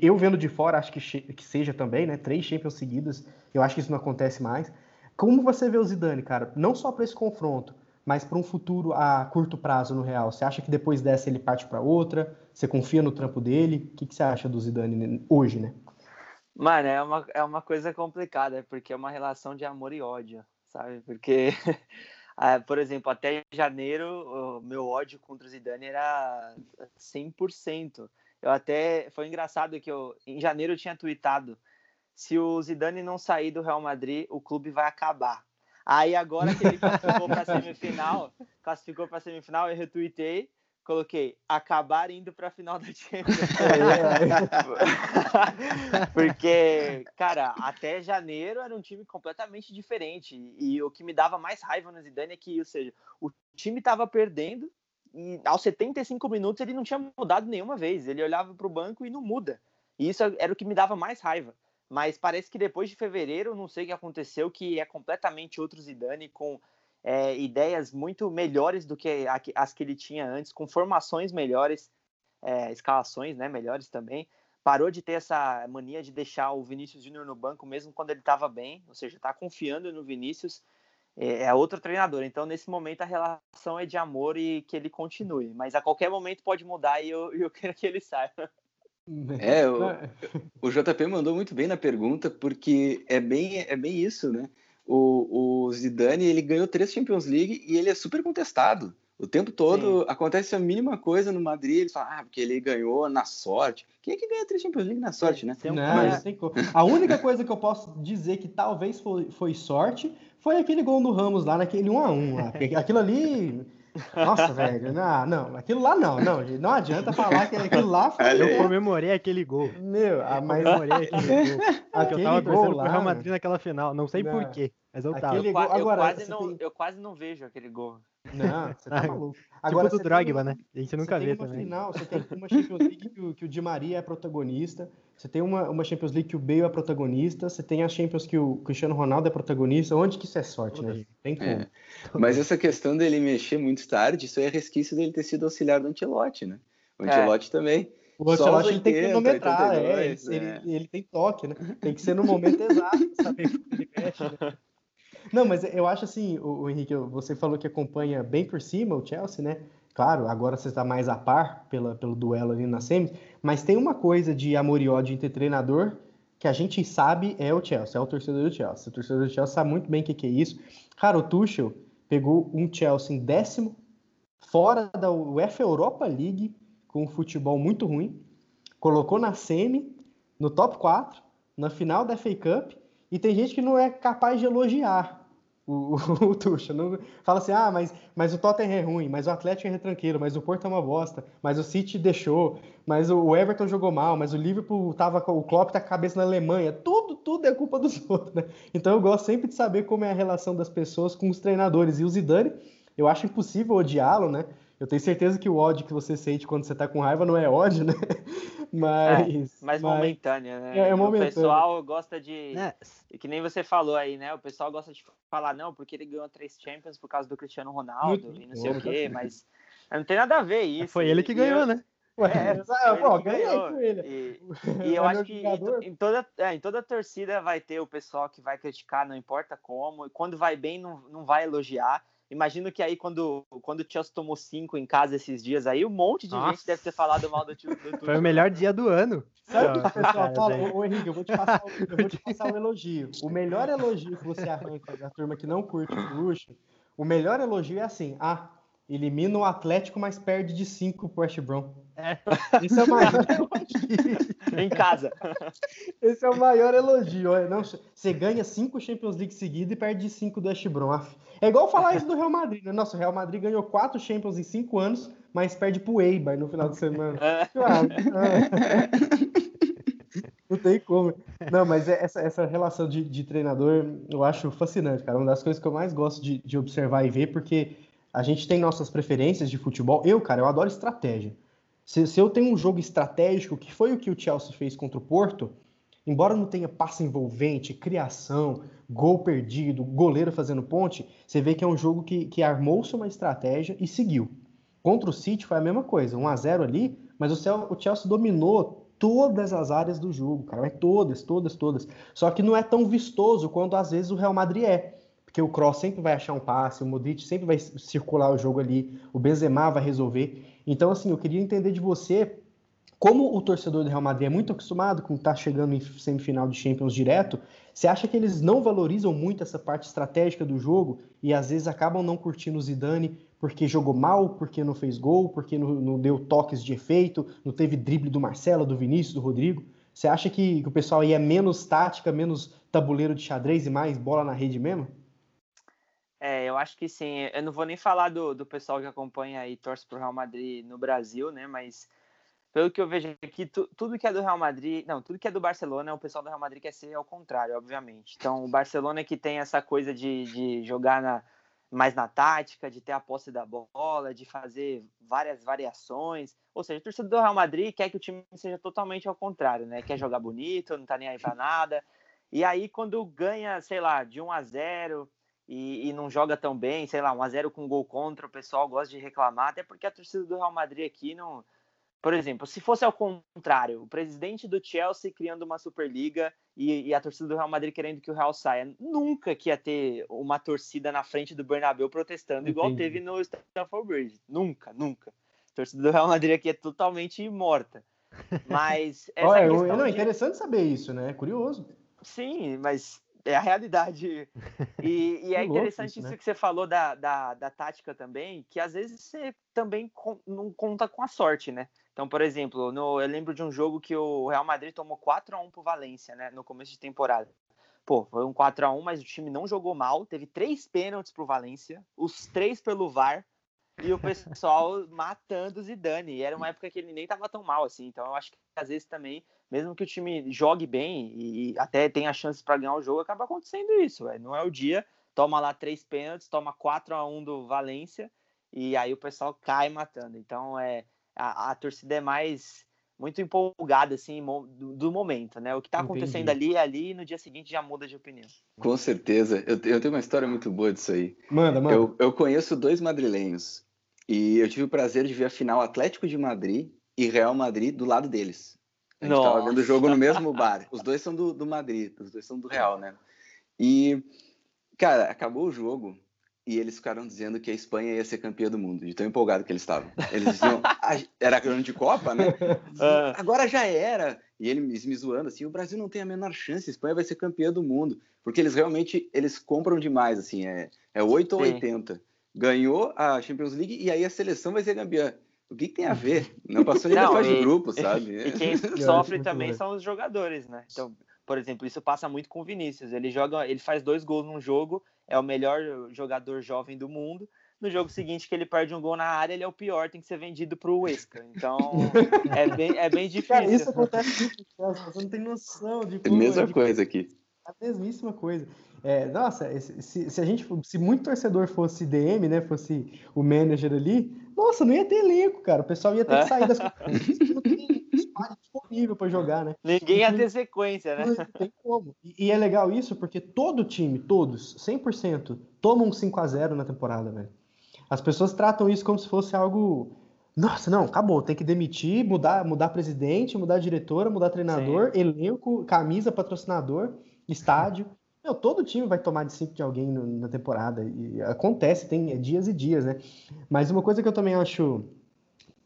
eu vendo de fora, acho que, que seja também, né? Três Champions seguidas, eu acho que isso não acontece mais. Como você vê o Zidane, cara? Não só para esse confronto, mas para um futuro a curto prazo no Real, você acha que depois dessa ele parte para outra? Você confia no trampo dele? O que, que você acha do Zidane hoje, né? Mano, é uma, é uma coisa complicada, porque é uma relação de amor e ódio, sabe? Porque, ah, por exemplo, até janeiro, o meu ódio contra o Zidane era 100%. Eu até, foi engraçado que eu, em janeiro eu tinha tweetado, se o Zidane não sair do Real Madrid, o clube vai acabar. Aí agora que ele classificou para semifinal, classificou para semifinal, eu retuitei, coloquei acabar indo para a final da Champions. Porque, cara, até janeiro era um time completamente diferente e o que me dava mais raiva no Zidane é que, ou seja, o time estava perdendo e aos 75 minutos ele não tinha mudado nenhuma vez. Ele olhava para o banco e não muda. E isso era o que me dava mais raiva mas parece que depois de fevereiro, não sei o que aconteceu, que é completamente outro Zidane com é, ideias muito melhores do que as que ele tinha antes, com formações melhores, é, escalações né, melhores também. Parou de ter essa mania de deixar o Vinícius Júnior no banco mesmo quando ele estava bem, ou seja, está confiando no Vinícius. É, é outro treinador, então nesse momento a relação é de amor e que ele continue, mas a qualquer momento pode mudar e eu, eu quero que ele saia. É, o, o JP mandou muito bem na pergunta, porque é bem, é bem isso, né? O, o Zidane, ele ganhou três Champions League e ele é super contestado. O tempo todo Sim. acontece a mínima coisa no Madrid, ele fala, ah, porque ele ganhou na sorte. Quem é que ganha três Champions League na sorte, né? Não, Mas... A única coisa que eu posso dizer que talvez foi, foi sorte foi aquele gol do Ramos lá naquele 1x1. Aquilo ali nossa, velho, não, não, aquilo lá não, não, não adianta falar que aquilo lá foi. Eu comemorei aquele gol. Meu, a mais comemorei aquele gol. Aquele eu tava torcendo lá, pro Real Madrid naquela final, não sei porquê, mas eu tava. Eu, Agora, eu, quase não, tem... eu quase não vejo aquele gol. Não, você tá maluco. Tipo Agora, tipo do Drogba, né? A gente nunca vê também. Final, você tem uma Champions League que o, que o Di Maria é protagonista, você tem uma, uma Champions League que o Bale é protagonista, você tem a Champions que o Cristiano Ronaldo é protagonista. Onde que isso é sorte, né? Tem como. É. Mas essa questão dele mexer muito tarde, isso é resquício dele ter sido auxiliar do Antelote, né? O Antelote é. também. O Ancelotti 80, tem que cronometrar, 82, é, é. Ele, ele, tem toque, né? Tem que ser no momento exato, saber que ele mexe, né? Não, mas eu acho assim, o, o, Henrique, você falou que acompanha bem por cima o Chelsea, né? Claro, agora você está mais a par pela, pelo duelo ali na semi, mas tem uma coisa de amor e ódio entre treinador que a gente sabe é o Chelsea, é o torcedor do Chelsea. O torcedor do Chelsea sabe muito bem o que, que é isso. Cara, o Tuchel pegou um Chelsea em décimo, fora da UEFA Europa League, com um futebol muito ruim, colocou na semi, no top 4, na final da FA Cup, e tem gente que não é capaz de elogiar o, o, Tuchel. Não, fala assim, ah, mas, mas o Tottenham é ruim, mas o Atlético é retranqueiro, mas o Porto é uma bosta, mas o City deixou, mas o Everton jogou mal, mas o Liverpool tava com o Klopp tá com a cabeça na Alemanha. Tudo, tudo é culpa dos outros, né? Então eu gosto sempre de saber como é a relação das pessoas com os treinadores. E o Zidane, eu acho impossível odiá-lo, né? Eu tenho certeza que o ódio que você sente quando você tá com raiva não é ódio, né? Mas. É, mas, mas momentânea, né? É, é momentânea. O pessoal gosta de. É. Que nem você falou aí, né? O pessoal gosta de falar, não, porque ele ganhou três Champions por causa do Cristiano Ronaldo Muito e não sei o quê, mas não tem nada a ver isso. Foi ele que ganhou, eu... né? Ué, é, pô, ganhei com ele. E, e eu acho que em, toda, é, em toda torcida vai ter o pessoal que vai criticar, não importa como, e quando vai bem, não, não vai elogiar. Imagino que aí, quando, quando o Chelsea tomou cinco em casa esses dias aí, um monte de Nossa. gente deve ter falado mal do, do, do Foi o melhor dia do ano. Sabe o que o pessoal fala? Ô, Henrique, eu vou, te passar, eu vou te passar um elogio. O melhor elogio que você arranca da turma que não curte o luxo, o melhor elogio é assim: ah, elimina o Atlético, mas perde de 5 pro West Brom. É. Esse é o maior elogio. em casa. Esse é o maior elogio. Não, você ganha 5 Champions League seguidas e perde de 5 do West Brom. É igual falar isso do Real Madrid. Né? Nossa, o Real Madrid ganhou 4 Champions em 5 anos, mas perde pro Eibar no final de semana. É. Claro. Não tem como. Não, mas é essa, essa relação de, de, treinador eu acho fascinante, cara. Uma das coisas que eu mais gosto de, de observar e ver, porque a gente tem nossas preferências de futebol. Eu, cara, eu adoro estratégia. Se, se, eu tenho um jogo estratégico, que foi o que o Chelsea fez contra o Porto, embora não tenha passe envolvente, criação, gol perdido, goleiro fazendo ponte, você vê que é um jogo que, que armou-se uma estratégia e seguiu. Contra o City foi a mesma coisa, 1 a 0 ali, mas o Chelsea dominou todas as áreas do jogo, cara, é todas, todas, todas. Só que não é tão vistoso quanto às vezes o Real Madrid é. porque o Kroos sempre vai achar um passe, o Modric sempre vai circular o jogo ali, o Benzema vai resolver. Então, assim, eu queria entender de você como o torcedor do Real Madrid é muito acostumado com estar tá chegando em semifinal de Champions direto, você acha que eles não valorizam muito essa parte estratégica do jogo e às vezes acabam não curtindo o Zidane porque jogou mal, porque não fez gol, porque não, não deu toques de efeito, não teve drible do Marcelo, do Vinícius, do Rodrigo? Você acha que, que o pessoal aí é menos tática, menos tabuleiro de xadrez e mais bola na rede mesmo? É, eu acho que sim. Eu não vou nem falar do, do pessoal que acompanha e torce pro Real Madrid no Brasil, né? Mas pelo que eu vejo aqui, tu, tudo que é do Real Madrid, não, tudo que é do Barcelona, o pessoal do Real Madrid quer ser ao contrário, obviamente. Então, o Barcelona que tem essa coisa de, de jogar na, mais na tática, de ter a posse da bola, de fazer várias variações. Ou seja, o torcedor do Real Madrid quer que o time seja totalmente ao contrário, né? Quer jogar bonito, não tá nem aí pra nada. E aí, quando ganha, sei lá, de 1 a 0 e, e, não joga tão bem, sei lá, 1 a 0 com gol contra, o pessoal gosta de reclamar, até porque a torcida do Real Madrid aqui não. Por exemplo, se fosse ao contrário, o presidente do Chelsea criando uma Superliga e, e a torcida do Real Madrid querendo que o Real saia, nunca que ia ter uma torcida na frente do Bernabéu protestando Entendi. igual teve no Stamford Bridge. Nunca, nunca. A torcida do Real Madrid aqui é totalmente morta. Mas. Olha, eu, não, é interessante saber isso, né? É curioso. Sim, mas é a realidade. E, e é interessante isso, né? que você falou da, da, da, tática também, que às vezes você também com, não conta com a sorte, né? Então, por exemplo, no, eu lembro de um jogo que o Real Madrid tomou 4 a 1 pro Valência, né? No começo de temporada. Pô, foi um 4 a 1 mas o time não jogou mal. Teve três pênaltis pro Valência, os três pelo VAR e o pessoal matando o Zidane. E era uma época que ele nem tava tão mal assim. Então eu acho que às vezes também, mesmo que o time jogue bem e até tenha chances para ganhar o jogo, acaba acontecendo isso. Véio. Não é o dia, toma lá três pênaltis, toma 4 a 1 do Valência e aí o pessoal cai matando. Então é a, a torcida é mais muito empolgada assim do, do momento, né? O que está acontecendo ali é ali e no dia seguinte já muda de opinião. Com certeza. Eu, eu tenho uma história muito boa disso aí. Manda, manda. Eu, eu conheço dois madrilenhos e eu tive o prazer de ver a final Atlético de Madrid e Real Madrid do lado deles. A gente estava vendo o jogo no mesmo bar. Os dois são do, do Madrid, os dois são do Real, né? E, cara, acabou o jogo e eles ficaram dizendo que a Espanha ia ser campeã do mundo, de tão empolgado que eles estavam. Eles diziam, era grande Copa, né? Ah. Agora já era. E eles me zoando assim, o Brasil não tem a menor chance, a Espanha vai ser campeã do mundo. Porque eles realmente, eles compram demais, assim, é, é 8 ou 80 ganhou a Champions League e aí a seleção vai ser campeã. O que, que tem a ver? Não passou nem da fase de grupo, sabe? E quem sofre também são os jogadores, né? Então, por exemplo, isso passa muito com o Vinícius. Ele joga, ele faz dois gols num jogo, é o melhor jogador jovem do mundo. No jogo seguinte, que ele perde um gol na área, ele é o pior, tem que ser vendido para o Huesca. Então, é bem, é bem difícil. Cara, isso acontece muito, você não tem noção de como... É a mesma de... coisa aqui. A mesmíssima coisa. É, nossa, se, se, a gente, se muito torcedor fosse DM, né, fosse o manager ali, nossa, não ia ter elenco, cara. O pessoal ia ter que sair das não tem espaço disponível para jogar, né? Ninguém ia ter sequência, né? Não tem como. E, e, é legal isso porque todo time, todos, 100%, tomam um 5 a 0 na temporada, velho. As pessoas tratam isso como se fosse algo nossa, não, acabou. Tem que demitir, mudar, mudar presidente, mudar diretora, mudar treinador, Sim. elenco, camisa, patrocinador, estádio. Meu, todo time vai tomar de 5 de alguém no, na temporada. E acontece, tem dias e dias, né? Mas uma coisa que eu também acho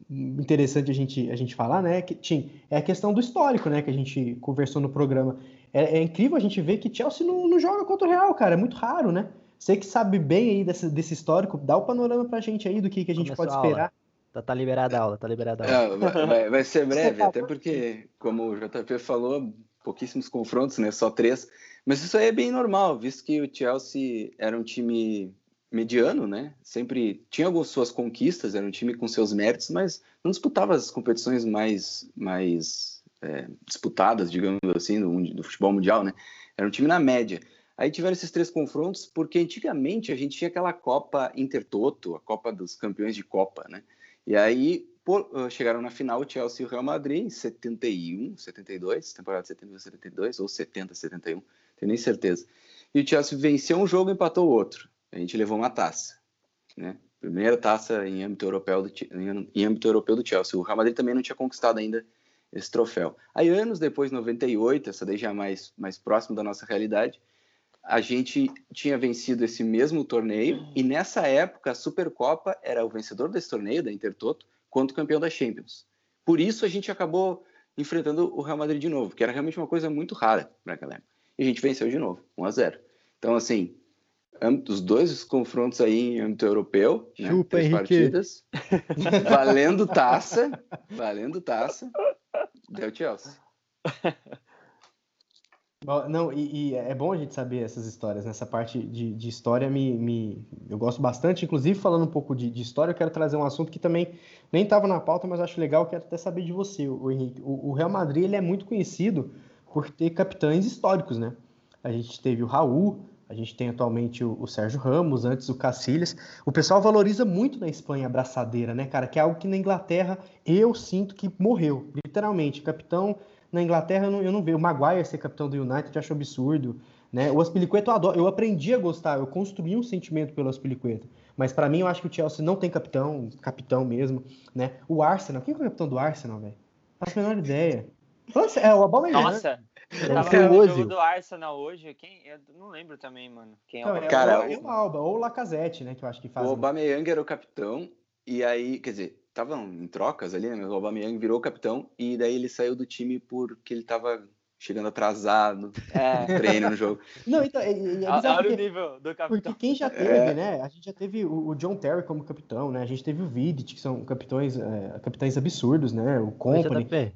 interessante a gente, a gente falar, né? Que, Tim, é a questão do histórico, né? Que a gente conversou no programa. É, é incrível a gente ver que Chelsea não, não, joga contra o Real, cara. É muito raro, né? Você que sabe bem aí desse, desse histórico, dá o panorama pra gente aí do que, que a gente Começou pode esperar. Tá, tá liberada a aula, tá liberada a aula. É, vai, vai, ser breve, até porque, como o JP falou, pouquíssimos confrontos, né? Só três. Mas isso aí é bem normal, visto que o Chelsea era um time mediano, né? Sempre tinha algumas suas conquistas, era um time com seus méritos, mas não disputava as competições mais, mais é, disputadas, digamos assim, do, do, futebol mundial, né? Era um time na média. Aí tiveram esses três confrontos, porque antigamente a gente tinha aquela Copa Intertoto, a Copa dos Campeões de Copa, né? E aí por, uh, chegaram na final o Chelsea e o Real Madrid em 71, 72, temporada 71, 72, ou 70, 71 tenho nem certeza. E o Chelsea venceu um jogo e empatou o outro. A gente levou uma taça, né? Primeira taça em âmbito europeu do, em âmbito europeu do Chelsea. O Real Madrid também não tinha conquistado ainda esse troféu. Aí, anos depois, 98, essa daí já mais, mais próximo da nossa realidade, a gente tinha vencido esse mesmo torneio e nessa época a Supercopa era o vencedor desse torneio da Intertoto quanto campeão da Champions. Por isso a gente acabou enfrentando o Real Madrid de novo, que era realmente uma coisa muito rara para aquela época. E a gente venceu de novo, 1 a 0. Então assim, os dois confrontos aí em âmbito europeu, né, Chupa, três Henrique. partidas, valendo taça, valendo taça, deu Chelsea. Não, e, e é bom a gente saber essas histórias, nessa parte de, de história me, me- eu gosto bastante, inclusive falando um pouco de, de história, eu quero trazer um assunto que também nem estava na pauta, mas acho legal, quero até saber de você, o Henrique. O, o Real Madrid ele é muito conhecido por ter capitães históricos, né? A gente teve o Raul, a gente tem atualmente o, o Sérgio Ramos, antes o Cacilhas. O pessoal valoriza muito na Espanha a braçadeira, né, cara? Que é algo que na Inglaterra eu sinto que morreu, literalmente. Capitão na Inglaterra eu não, eu não vejo. O Maguire ser capitão do United eu acho absurdo. Né? O Aspilicueta eu adoro. Eu aprendi a gostar, eu construí um sentimento pelo Aspilicueta. Mas pra mim eu acho que o Chelsea não tem capitão, capitão mesmo. Né? O Arsenal, quem é o capitão do Arsenal, velho? Faço a menor ideia. Sério, É o Aubameyang. Nossa, eu Deve tava o vendo o Ozil. jogo do Arsenal hoje. Quem? Eu não lembro também, mano. Quem é Não, o é, Cara, é o Alba, ou o Lacazette, né? Que eu acho que faz. O Aubameyang era o capitão e aí, quer dizer, estavam em trocas ali, né? Mas o Aubameyang virou o capitão e daí ele saiu do time porque ele tava chegando atrasado, É. no treino no jogo. Não, então, é, é, é Olha bizarro o porque, nível do porque capitão. quem já teve, É. né? A gente já teve o, o John Terry como capitão, né? A gente teve o Vidic, que são capitães, é, capitães absurdos, né? O Company.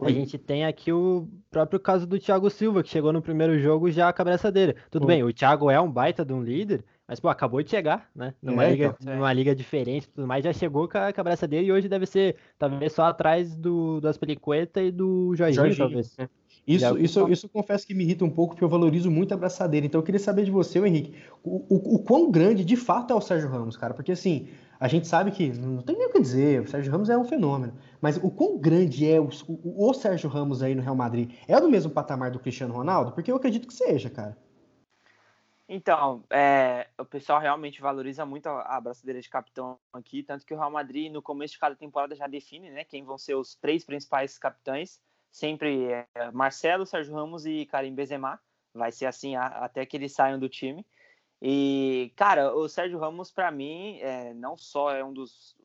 A gente tem aqui o próprio caso do Thiago Silva, que chegou no primeiro jogo já com a braçadeira. Tudo Oi. bem, o Thiago é um baita de um líder, mas, pô, acabou de chegar, né? Numa, É, liga, então. numa liga diferente e tudo mais, já chegou com a, com a braçadeira e hoje deve ser, talvez, só atrás do, do Aspelicueta e do Jorginho, Jorginho, talvez. né? Isso, Já- isso, isso eu confesso que me irrita um pouco, porque eu valorizo muito a braçadeira. Então eu queria saber de você, Henrique, o, o, o quão grande de fato é o Sérgio Ramos, cara? Porque assim, a gente sabe que não tem nem o que dizer, o Sérgio Ramos é um fenômeno. Mas o quão grande é o, o, o Sérgio Ramos aí no Real Madrid? É do mesmo patamar do Cristiano Ronaldo? Porque eu acredito que seja, cara. Então, é, o pessoal realmente valoriza muito a, a braçadeira de capitão aqui, tanto que o Real Madrid, no começo de cada temporada, já define né, quem vão ser os três principais capitães. Sempre é Marcelo, Sérgio Ramos e Karim Benzema. Vai ser assim a- até que eles saiam do time. E, cara, o Sérgio Ramos, para mim, é, não só é um dos.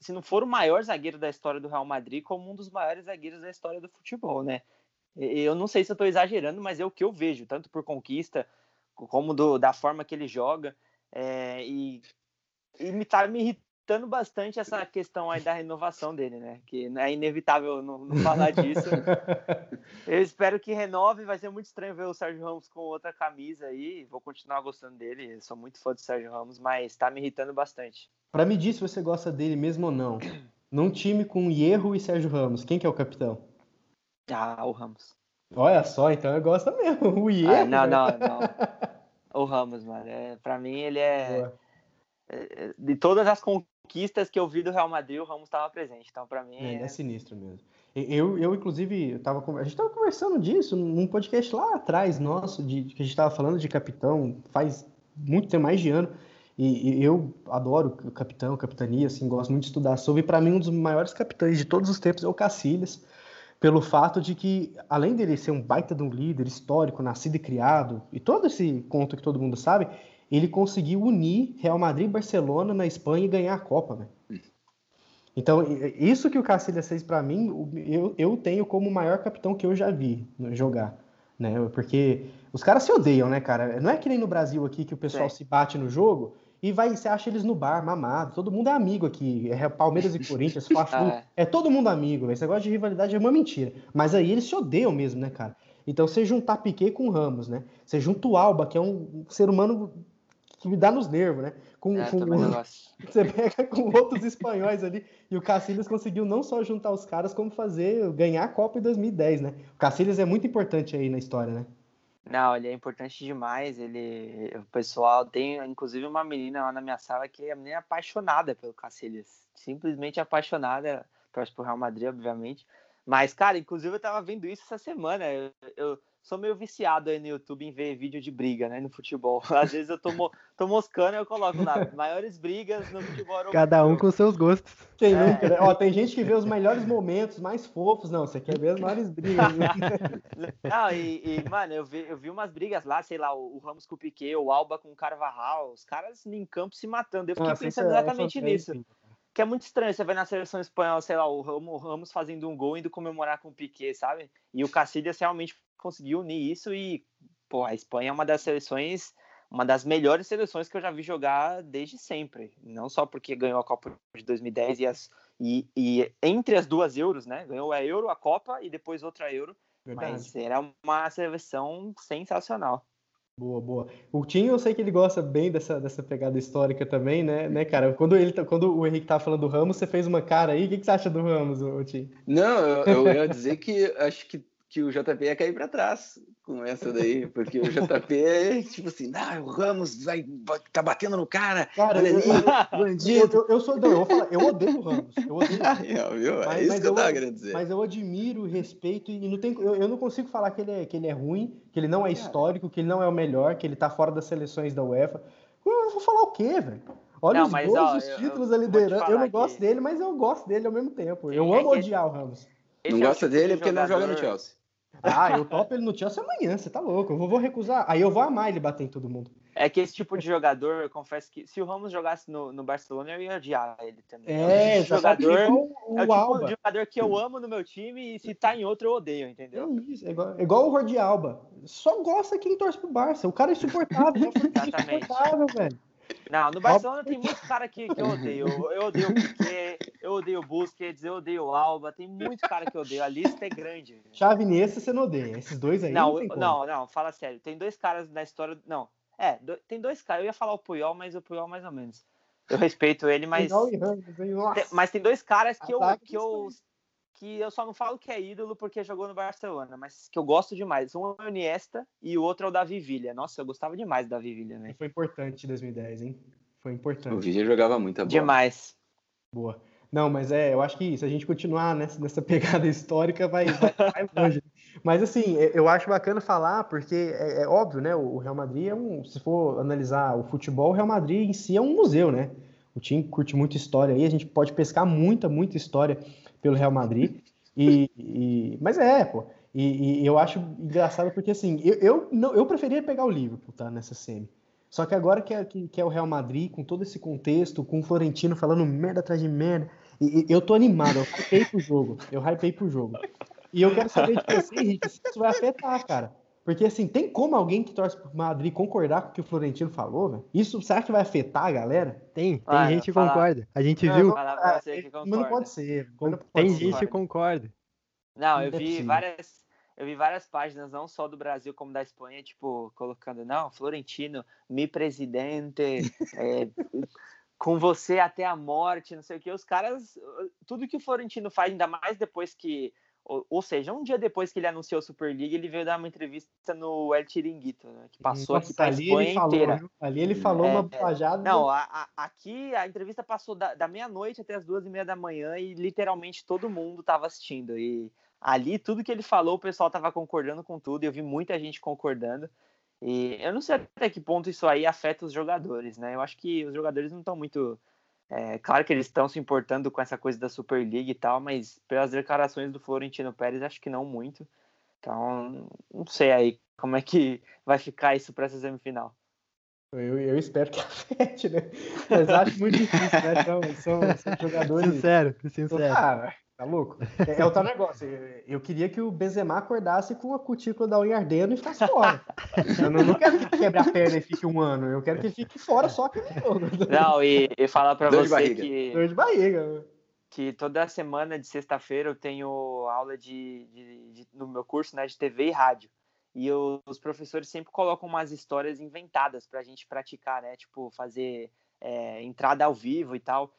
Se não for o maior zagueiro da história do Real Madrid, como um dos maiores zagueiros da história do futebol, né? Eu não sei se eu estou exagerando, mas é o que eu vejo, tanto por conquista, como do- da forma que ele joga. é, e, e me tá me bastante essa questão aí da renovação dele, né? Que é inevitável não, não falar disso. Eu espero que renove. Vai ser muito estranho ver o Sérgio Ramos com outra camisa aí. Vou continuar gostando dele. Sou muito fã do Sérgio Ramos, mas tá me irritando bastante. Pra me dizer se você gosta dele mesmo ou não. Num time com Hierro e Sérgio Ramos, quem que é o capitão? Ah, o Ramos. Olha só, então eu gosto mesmo. O Hierro. Ah, não, velho. não, não. O Ramos, mano. É, pra mim, ele é. Boa. é- De todas as conquistas que eu vi do Real Madrid, o Ramos estava presente. Então, pra mim. É, é- é sinistro mesmo. Eu, eu inclusive, eu tava, a gente tava conversando disso num podcast lá atrás nosso, de, que a gente tava falando de capitão faz muito tempo, mais de ano. E, e eu adoro o capitão, capitania, assim, gosto muito de estudar sobre. Para mim, um dos maiores capitães de todos os tempos é o Cacilhas, pelo fato de que, além dele ser um baita de um líder histórico, nascido e criado, e todo esse conto que todo mundo sabe, ele conseguiu unir Real Madrid e Barcelona na Espanha e ganhar a Copa, velho. Então, isso que o Cacilhas fez pra mim, eu, eu tenho como o maior capitão que eu já vi no- jogar, né? Porque os caras se odeiam, né, cara? Não é que nem no Brasil aqui que o pessoal Sim. se bate no jogo e vai, você acha eles no bar, mamado. Todo mundo é amigo aqui. É Palmeiras e Corinthians, Fla-Flu, Ah, é todo mundo amigo. velho. Esse negócio de rivalidade é uma mentira. Mas aí eles se odeiam mesmo, né, cara? Então você juntar Piquet com Ramos, né? Você junta o Alba, que é um ser humano que me dá nos nervos, né? Com, é, com- você pega com outros espanhóis ali e o Cacilhas conseguiu não só juntar os caras, como fazer ganhar a Copa em 2010, né? O Cacilhas é muito importante aí na história, né? Não, ele é importante demais. Ele, o pessoal tem, inclusive, uma menina lá na minha sala que é apaixonada pelo Cacilhas. Simplesmente apaixonada. Torce pro Real Madrid, obviamente. Mas, cara, inclusive eu tava vendo isso essa semana. Eu, eu sou meio viciado aí no YouTube em ver vídeo de briga, né, no futebol. Às vezes eu tô, mo tô moscando e eu coloco lá, maiores brigas no futebol europeu. Cada um com seus gostos. Quem é. nunca, né? Ó, tem gente que vê os melhores momentos, mais fofos. Não, você quer ver as maiores brigas. Né? Não, e, e, mano, eu vi, eu vi umas brigas lá, sei lá, o, o Ramos com o Piquet, o Alba com o Carvajal, os caras em campo se matando. Eu fiquei Nossa, pensando é, exatamente nisso. Que é muito estranho, você vai na seleção espanhola, sei lá, o Ramos fazendo um gol indo comemorar com o Piquet, sabe? E o Cacilhas realmente conseguiu unir isso e, pô, a Espanha é uma das seleções, uma das melhores seleções que eu já vi jogar desde sempre. Não só porque ganhou a Copa de 2010 e, as, e, e entre as duas Euros, né? Ganhou a Euro, a Copa e depois outra Euro. Verdade. Mas era uma seleção sensacional. Boa, boa. O Tim, eu sei que ele gosta bem dessa, dessa pegada histórica também, né, né, cara? Quando, ele, tá, quando o Henrique tava falando do Ramos, você fez uma cara aí. O que, que você acha do Ramos, Tim? Não, eu, eu ia dizer que acho que que o JP ia cair para trás com essa daí, porque o JP é tipo assim, não, o Ramos vai, vai tá batendo no cara, cara olha ali, eu, bandido. Eu, eu, sou, não, eu, vou falar, eu odeio o Ramos, eu odeio Ramos. É, viu? Mas, é isso que eu tava querendo dizer. Mas eu admiro, respeito e não tem, eu, eu não consigo falar que ele, é, que ele é ruim, que ele não é histórico, que ele não é o melhor, que ele tá fora das seleções da UEFA. Eu vou falar o quê, velho? Olha não, os mas, gols, ó, os títulos ali liderando. Eu não gosto dele, mas eu gosto dele ao mesmo tempo. Eu é amo odiar o Ramos. Não gosta tipo dele porque ele não joga no Chelsea. Ah, eu topo ele no Chelsea amanhã, você tá louco. Eu vou, vou, recusar. Aí eu vou amar ele bater em todo mundo. É que esse tipo de jogador, eu confesso que se o Ramos jogasse no, no Barcelona, eu ia odiar ele também. É, é jogador, o, o é o tipo Alba. de jogador que eu amo no meu time e se tá em outro eu odeio, entendeu? É isso, é igual, é igual o Jordi Alba. Só gosta quem torce pro Barça. O cara é insuportável. é insuportável, velho. Não, no Barcelona tem muitos caras que, que eu odeio. Eu odeio o Piquet, eu odeio o Busquets, eu odeio o Alba. Tem muito cara que eu odeio. A lista é grande. Chave nesse você não odeia. Esses dois aí não, não não, não, fala sério. Tem dois caras na história. Não, é, do... tem dois caras. Eu ia falar o Puyol, mas o Puyol mais ou menos. Eu respeito ele, mas. Tem, mas tem dois caras que eu, que eu que eu só não falo que é ídolo porque jogou no Barcelona, mas que eu gosto demais. Um é o Iniesta e o outro é o Davi Villa. Nossa, eu gostava demais do Davi Villa, né? Foi importante em 2010, hein? Foi importante. O Villa jogava muita bola. Demais. Boa. Não, mas é, eu acho que se a gente continuar nessa, nessa pegada histórica, vai, vai, vai longe. Mas assim, é, eu acho bacana falar, porque é, é, óbvio, né? O Real Madrid é um. Se for analisar o futebol, o Real Madrid em si é um museu, né? O time curte muita história aí, a gente pode pescar muita, muita história pelo Real Madrid. E, e mas é, pô. E, e, eu acho engraçado porque assim, eu, eu, não, eu preferia pegar o Liverpool, tá? Nessa semi. Só que agora que é, que, que é o Real Madrid, com todo esse contexto, com o Florentino falando merda atrás de merda, e, eu tô animado, eu hypei pro jogo. Eu hypei pro jogo. E eu quero saber de você, Henrique, se isso vai afetar, cara. Porque, assim, tem como alguém que torce pro Madrid concordar com o que o Florentino falou, velho? Isso, será que vai afetar a galera? Tem, tem ah, gente que concorda. A gente não, viu. Ah, que mas não pode ser. Não pode tem ser. gente que concorda. Não, eu é vi várias. Eu vi várias páginas, não só do Brasil como da Espanha, tipo, colocando, não, Florentino, mi presidente, é, com você até a morte, não sei o que. Os caras, tudo que o Florentino faz, ainda mais depois que ou, ou, seja, um dia depois que ele anunciou a Superliga, ele veio dar uma entrevista no El Chiringuito, né, que passou Nossa, aqui para a Espanha falou, inteira. Viu? Ali ele falou é, uma bobajada. Não, a, a, aqui a entrevista passou da, da meia-noite até as duas e meia da manhã e literalmente todo mundo estava assistindo. E ali tudo que ele falou, o pessoal estava concordando com tudo. Eu vi muita gente concordando. E eu não sei até que ponto isso aí afeta os jogadores, né? Eu acho que os jogadores não estão muito é, claro que eles estão se importando com essa coisa da Superliga e tal, mas pelas declarações do Florentino Pérez, acho que não muito. Então, não sei aí como é que vai ficar isso para essa semifinal. Eu, eu espero que afete, né? Mas acho muito difícil, né? Então, são, são jogadores. Sincero, sincero. Ah, Tá louco? É, é o tal negócio. Eu queria que o Benzema acordasse com a cutícula da unha ardendo e ficasse fora. Eu não, não quero que ele quebre a perna e fique um ano. Eu quero que ele fique fora só que Não, e, e falar pra Dor você que. Dor de barriga. Que toda semana de sexta-feira eu tenho aula de, de, de, no meu curso né, de TV e rádio. E eu, os professores sempre colocam umas histórias inventadas pra gente praticar, né? Tipo, fazer é, entrada ao vivo e tal.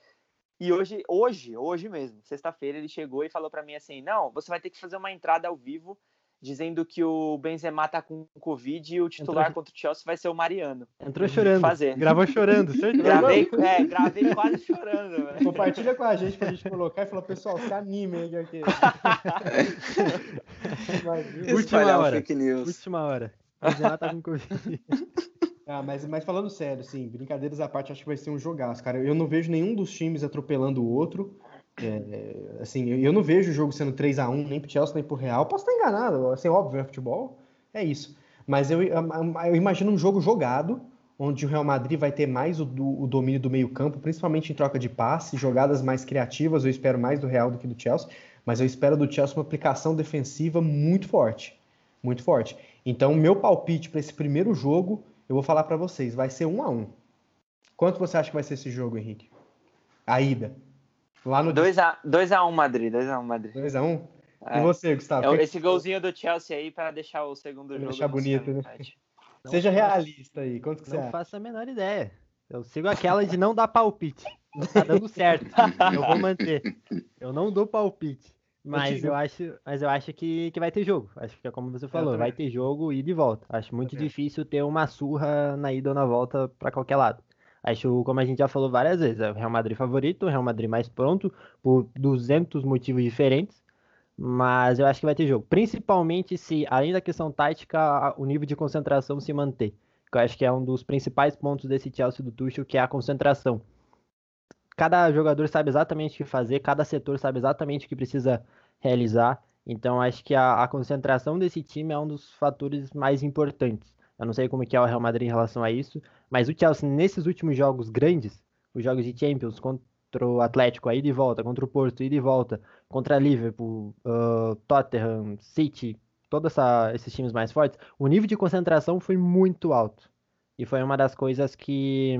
E hoje, hoje, hoje mesmo, sexta-feira, ele chegou e falou para mim assim: não, você vai ter que fazer uma entrada ao vivo dizendo que o Benzema tá com Covid e o titular Entrou- contra o Chelsea vai ser o Mariano. Entrou chorando. Fazer. Gravou chorando, certeza. Gravei, é, gravei quase chorando, velho. Compartilha com a gente pra gente colocar e falar, pessoal, se animem aí aqui. Última hora. fake news. Última hora. Benzema tá com Covid. Ah, mas, mas falando sério, sim, brincadeiras à parte, acho que vai ser um jogaço, cara. Eu não vejo nenhum dos times atropelando o outro. É, assim, eu, eu não vejo o jogo sendo 3 a 1 nem pro Chelsea, nem pro Real. Posso estar enganado, assim, óbvio, é futebol, é isso. Mas eu, eu imagino um jogo jogado, onde o Real Madrid vai ter mais o, o domínio do meio-campo, principalmente em troca de passe, jogadas mais criativas. Eu espero mais do Real do que do Chelsea, mas eu espero do Chelsea uma aplicação defensiva muito forte. Muito forte. Então, meu palpite para esse primeiro jogo, eu vou falar para vocês, vai ser um a um. Quanto você acha que vai ser esse jogo, Henrique? A ida. Lá no 2x1 2 a 1 Madrid, 2x1 Madrid. 2 a 1 É. E você, Gustavo? É esse golzinho do Chelsea aí pra deixar o segundo Pra jogo. deixar não bonito, a né? que- Seja realista aí. Quanto que você Não acha? faço a menor ideia. Eu sigo aquela de não dar palpite. Não tá dando certo. Eu vou manter. Eu não dou palpite. Mas digo- eu acho, mas eu acho que, que vai ter jogo. Acho que é como você falou, vai ter jogo ida e volta. Acho muito difícil ter uma surra na ida ou na volta pra qualquer lado. Acho, como a gente já falou várias vezes, é o Real Madrid favorito, o Real Madrid mais pronto, por 200 motivos diferentes. Mas eu acho que vai ter jogo. Principalmente se, além da questão tática, o nível de concentração se manter. Que eu acho que é um dos principais pontos desse Chelsea do Tuchel, que é a concentração. Cada jogador sabe exatamente o que fazer, cada setor sabe exatamente o que precisa realizar. Então acho que a, a concentração desse time é um dos fatores mais importantes. Eu não sei como que é o Real Madrid em relação a isso, mas o Chelsea nesses últimos jogos grandes, os jogos de Champions contra o Atlético, a ida e volta, contra o Porto, ida e volta, contra Liverpool, ah, Tottenham, City, todos esses times mais fortes, o nível de concentração foi muito alto. E foi uma das coisas que,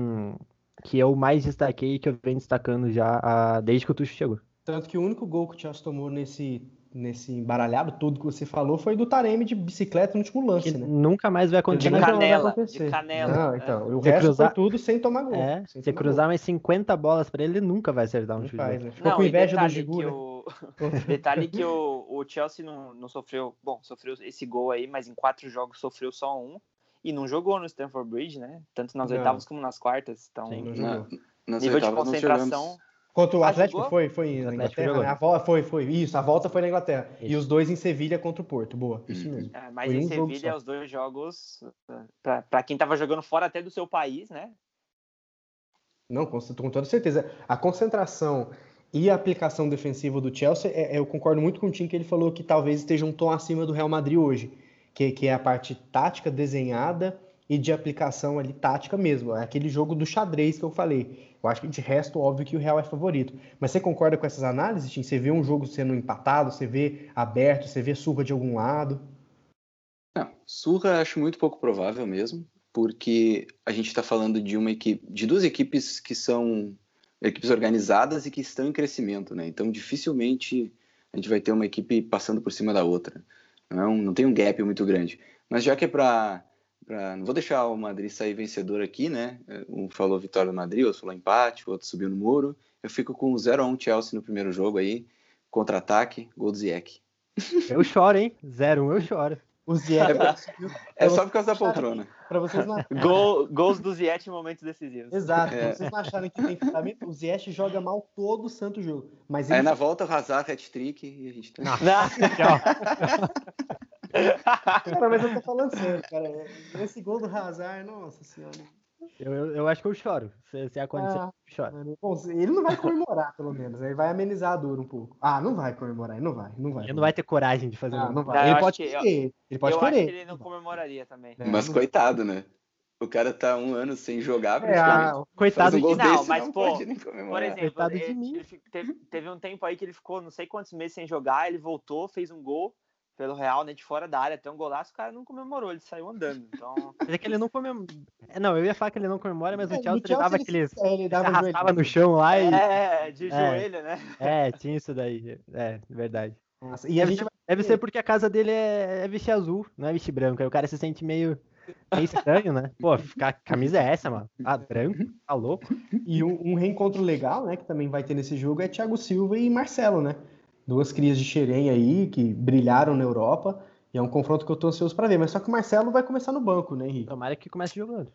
que eu mais destaquei e que eu venho destacando já ah, desde que o Tuchel chegou. Tanto que o único gol que o Chelsea tomou nesse, nesse embaralhado todo que você falou foi do Taremi de bicicleta no último lance, Que né? nunca mais vai De acontecer. Vai canela, acontecer. de canela. Não, é. então, o Se resto cruzar- foi tudo sem tomar gol. É, sem se tomar cruzar mais 50 bolas pra ele, ele nunca vai acertar um gol. chute. Não faz, dele. né? Ficou Não, com inveja do detalhe Gigu, que né? o detalhe que o, o Chelsea não, não sofreu, bom, sofreu esse gol aí, mas em quatro jogos sofreu só um e não jogou no Stamford Bridge, né? Tanto nas Não. oitavas como nas quartas. Então, Sim. Não Na- jogou. nas nível de concentração. Contra o Ah, Atlético jogou? foi, foi na Inglaterra, né? A volta foi, foi. Isso, a volta foi na Inglaterra. E Isso. os dois em Sevilha contra o Porto. Boa, isso Uhum. mesmo. É, mas Foi em um Sevilha, os dois jogos, pra, pra quem tava jogando fora até do seu país, né? Não, com, com toda certeza. A concentração e a aplicação defensiva do Chelsea, é- eu concordo muito com o Tim que ele falou que talvez esteja um tom acima do Real Madrid hoje, que, que é a parte tática desenhada e de aplicação ali tática mesmo. É aquele jogo do xadrez que eu falei. Eu acho que de resto, óbvio que o Real é favorito. Mas você concorda com essas análises, Tim? Você vê um jogo sendo empatado, você vê aberto, você vê surra de algum lado. Não, surra acho muito pouco provável mesmo, porque a gente está falando de uma equipe, de duas equipes que são equipes organizadas e que estão em crescimento, né? Então dificilmente a gente vai ter uma equipe passando por cima da outra. Não, não tem um gap muito grande. Mas já que é para não vou deixar o Madrid sair vencedor aqui, né? Um falou vitória do Madrid, outro falou empate, o outro subiu no muro. Eu fico com 0 a 1 Chelsea no primeiro jogo aí, contra-ataque, gol do Ziyech. Eu choro, hein? 0-1 eu choro. O Ziyech É só por causa da poltrona. para vocês não Gol, gols do Ziyech em momentos decisivos. Exato, É. pra vocês não acharem que tem fundamento, o Ziyech joga mal todo o santo jogo. Mas Aí ele na volta o Hazard hat-trick e a gente tá... Não. Tchau. Cara, mas eu tô falando sério, cara. Esse gol do Hazard, nossa senhora. Eu, eu, eu acho que eu choro. Se, se acontecer, Ah. eu choro. Bom, ele não vai comemorar, pelo menos. Ele vai amenizar a dor um pouco. Ah, não vai comemorar, ele não vai, não vai. Ele não vai ter coragem de fazer Ah, um não vai. Não, ele acho pode que- eu- querer. Ele pode eu acho querer. que ele não comemoraria também. É, Mas não- coitado, né? O cara tá um ano sem jogar, É, ah, Coitado um de Não, desse, mas, não pô, pode nem Por exemplo, Coitado de ele, mim. ele teve, teve um tempo aí que ele ficou não sei quantos meses sem jogar, ele voltou, fez um gol pelo Real, né, de fora da área, até um golaço, o cara não comemorou, ele saiu andando. Então, Mas é que ele não comemora. não, eu ia falar que ele não comemora, mas É, o Chelsea ele dava ele- aqueles. é, ele dava arrastava no chão lá e. é, de É. joelho, né? É, tinha isso daí. É, verdade. Nossa, E a gente vai Deve ser porque a casa dele é, é vestir azul, não é vestir branco. Aí o cara se sente meio, meio estranho, né? Pô, ficar camisa é essa, mano? Ah, branco? Tá louco? E um, um reencontro legal, né, que também vai ter nesse jogo é Thiago Silva e Marcelo, né? Duas crias de Xerém aí que brilharam na Europa E é um confronto que eu tô ansioso para ver. Mas só que o Marcelo vai começar no banco, né, Henrique? Tomara que comece jogando.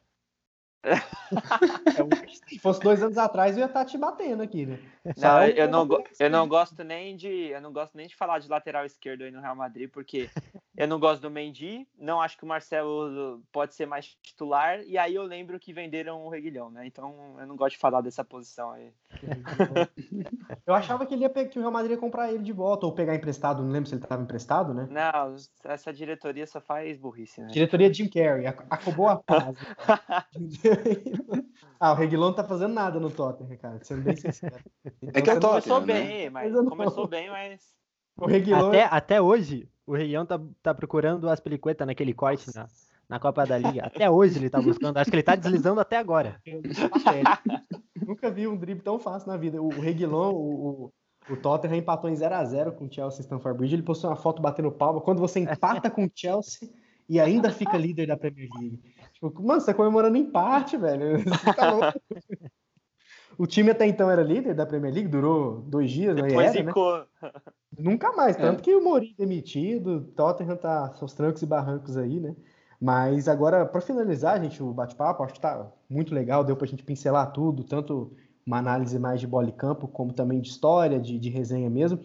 Se fosse dois anos atrás, eu ia estar te batendo aqui, né? Não, eu, não, eu não gosto nem de eu não gosto nem de falar de lateral esquerdo aí no Real Madrid, porque eu não gosto do Mendy, não acho que o Marcelo pode ser mais titular, e aí eu lembro que venderam o Reguilhão, né? Então eu não gosto de falar dessa posição aí. Eu achava que ele ia que o Real Madrid ia comprar ele de volta, ou pegar emprestado, não lembro se ele estava emprestado, né? Não, essa diretoria só faz burrice, né? Diretoria Jim Carrey, acabou a paz. ah, o Reguilão não tá fazendo nada no Tottenham, cara, sendo bem sincero. É que é o começou Tottenham, bem, né? mas Mas começou bem, mas O Reguilão Até, até hoje, o Reguilhão tá, tá procurando as pelicuetas naquele corte na, na Copa da Liga. Até hoje ele tá buscando. Acho que ele tá deslizando até agora. Nunca vi um drible tão fácil na vida. O Reguilon, o, o, o Tottenham empatou em 0x0 com o Chelsea e Stamford Bridge. Ele postou uma foto batendo palma. Quando você empata com o Chelsea e ainda fica líder da Premier League. Tipo, mano, você tá comemorando empate, velho. Você tá louco. O time até então era líder da Premier League, durou dois dias, né? E depois era, né? ficou. Nunca mais, É. tanto que o Mourinho demitido, o Tottenham tá seus trancos e barrancos aí, né? Mas agora, para finalizar, gente, o bate-papo, acho que tá muito legal, deu pra gente pincelar tudo, tanto uma análise mais de bola e campo, como também de história, de, de resenha mesmo.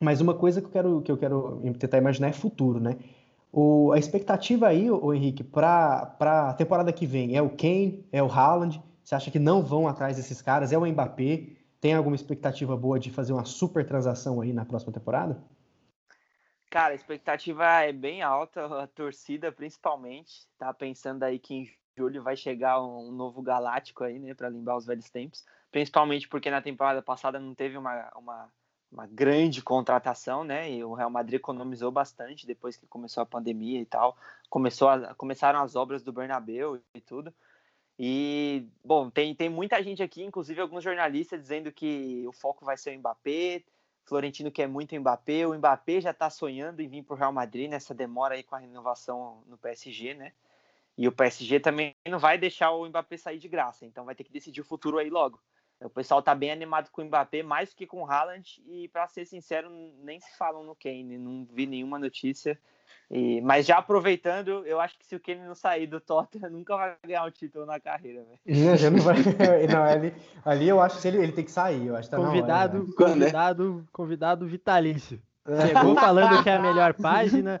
Mas uma coisa que eu quero, que eu quero tentar imaginar é futuro, né? O, a expectativa aí, o Henrique, para a temporada que vem é o Kane, é o Haaland. Você acha que não vão atrás desses caras? É o Mbappé? Tem alguma expectativa boa de fazer uma super transação aí na próxima temporada? Cara, a expectativa é bem alta, a torcida principalmente. Tá pensando aí que em julho vai chegar um novo Galáctico aí, né, para lembrar os velhos tempos. Principalmente porque na temporada passada não teve uma, uma, uma grande contratação, né? E o Real Madrid economizou bastante depois que começou a pandemia e tal. Começou a, começaram as obras do Bernabéu e tudo. E, bom, tem, tem muita gente aqui, inclusive alguns jornalistas, dizendo que o foco vai ser o Mbappé. Florentino quer muito o Mbappé. O Mbappé já está sonhando em vir para o Real Madrid nessa demora aí com a renovação no PSG, né? E o PSG também não vai deixar o Mbappé sair de graça, então vai ter que decidir o futuro aí logo. O pessoal tá bem animado com o Mbappé, mais que com o Haaland, e para ser sincero, nem se falam no Kane, não vi nenhuma notícia. E, mas já aproveitando, eu acho que se o Kane não sair do Tottenham, nunca vai ganhar um título na carreira, velho. Não, já não vai. Não, ali, ali eu acho que ele, ele tem que sair. Eu acho que tá na hora, Convidado, né? convidado, convidado vitalício. Chegou falando que é a melhor página,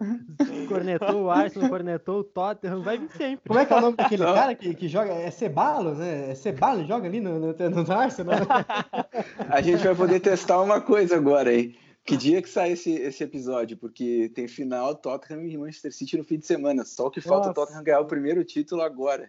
cornetou o Arsenal, cornetou o Tottenham, vai vir sempre. Como é que é o nome daquele cara que, que joga? É Cebalo, né? É Cebalo, joga ali no, no, no Arsenal. né? A gente vai poder testar uma coisa agora, hein? Que dia que sai esse, esse episódio? Porque tem final Tottenham e Manchester City no fim de semana. Só que falta o Nossa. Tottenham ganhar o primeiro título agora.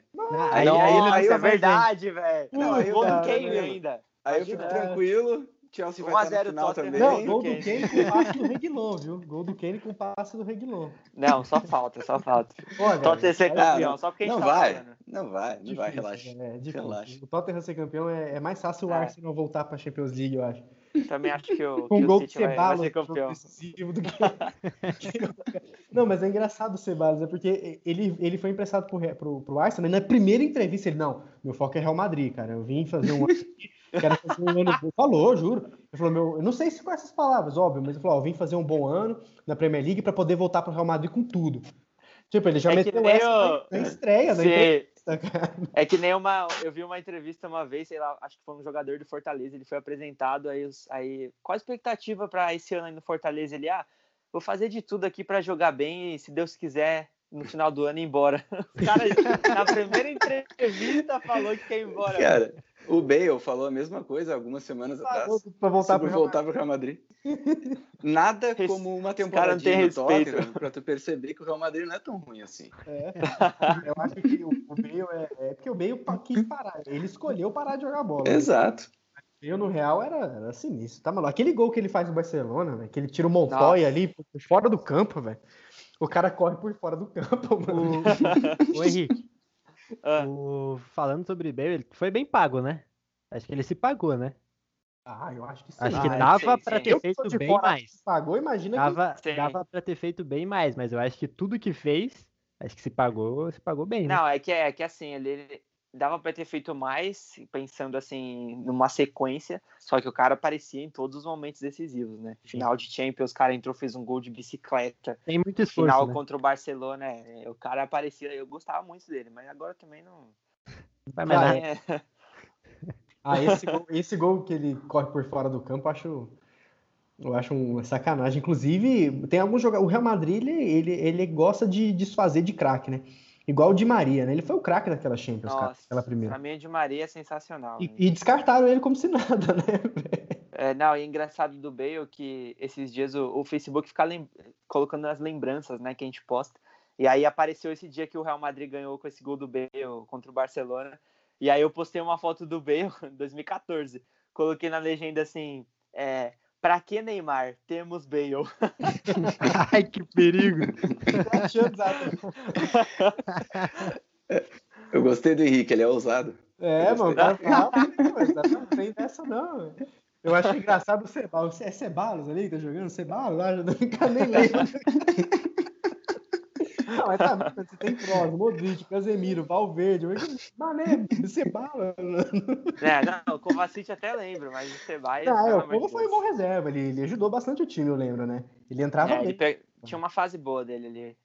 Aí, Não, aí ele não se é vai verdade, velho. Não, aí gol do Kane ainda. Aí eu fico Imagina. tranquilo. Chelsea vai 1 a estar no 0 final Tottenham. também. Não, gol do Kane. Com passe do Reguilon, viu? Gol do Kane com passe do Reguilon. Não, só falta, só falta. Olha, Tottenham ser campeão, não, só porque a gente Não tá vai, falando. não vai, não vai, difícil, relaxa. né? É. Relaxa. O Tottenham ser campeão é, é mais fácil o É. Arsenal voltar pra Champions League, eu acho. Também acho que o, Com que um gol o City vai, vai ser campeão. decisivo do que... Não, mas é engraçado o Ceballos, é porque ele, ele foi emprestado pro, pro, pro Arsenal, e na primeira entrevista ele, não, meu foco é Real Madrid, cara, eu vim fazer um quero fazer um ano bom. Falou, juro. Ele falou, meu, eu não sei se com essas palavras, óbvio, mas ele falou, ó, eu vim fazer um bom ano na Premier League pra poder voltar pro Real Madrid com tudo. Tipo, ele já É meteu essa o- na, estreia, na Se- cara. É que nem uma. Eu vi uma entrevista uma vez, sei lá, acho que foi um jogador do Fortaleza, ele foi apresentado, aí, aí qual a expectativa para esse ano aí no Fortaleza? Ele, ah, vou fazer de tudo aqui para jogar bem e se Deus quiser, no final do ano ir embora. O cara, na primeira entrevista, falou que quer ir embora. Cara, o Bale falou a mesma coisa algumas semanas atrás. Pra voltar Real voltar pro Real Madrid. Nada Esse- como uma temporada respeito. Tottenham pra tu perceber que o Real Madrid não é tão ruim assim. É. Eu acho que o, o Bale é, é porque o Bale quis parar. Ele escolheu parar de jogar bola. Exato. Eu, no Real, era, era sinistro. Tá maluco? Aquele gol que ele faz no Barcelona, velho, que ele tira o Montoya ali por fora do campo, velho. O cara corre por fora do campo, mano. O, o Henrique, Ah, o- falando sobre Bale, ele foi bem pago, né? Acho que ele se pagou, né? Ah, eu acho que sim. Acho que é, dava sim, pra sim. ter Eu que feito bem mais. Pagou, imagina que... Dava, Sim. dava pra ter feito bem mais, mas eu acho que tudo que fez, acho que se pagou, se pagou bem, né? Não, é que, é que assim, ele, dava para ter feito mais, pensando assim, numa sequência, só que o cara aparecia em todos os momentos decisivos, né? Final de Champions, o cara entrou, fez um gol de bicicleta. Tem muito esforço. Final né? contra o Barcelona, é, o cara aparecia, eu gostava muito dele, mas agora também não. Vai mais Ah. É, Ah, esse gol, esse gol que ele corre por fora do campo, eu acho, eu acho uma sacanagem. Inclusive, tem alguns jogadores. O Real Madrid, ele, ele, ele gosta de desfazer de craque, né? Igual o Di Maria, né? Ele foi o craque daquela Champions, cara, nossa, aquela primeira. pra mim o Di Maria é sensacional. E, né? e descartaram ele como se nada, né? É, não, e é engraçado do Bale que esses dias o, o Facebook fica colocando as lembranças, né, que a gente posta. E aí apareceu esse dia que o Real Madrid ganhou com esse gol do Bale contra o Barcelona. E aí eu postei uma foto do Bale em 2014. Coloquei na legenda assim, é, pra que Neymar? Temos Bale. Ai, que perigo. Eu gostei do Henrique, ele é ousado. É, mano, cara "Ah, não tem dessa não. Eu acho engraçado o Ceballos. É Ceballos ali que tá jogando? Ceballos lá, o cara nem lembra. Não, mas tá você tem Kroos, Modric, Casemiro, Valverde, Mané, Ceballos. é, não, o Kovacic até lembro, mas o Ceballos... Não, é, o Povo foi um bom reserva, ele, ele ajudou bastante o time, eu lembro, né? Ele entrava É, ele pe- tinha uma fase boa dele ali.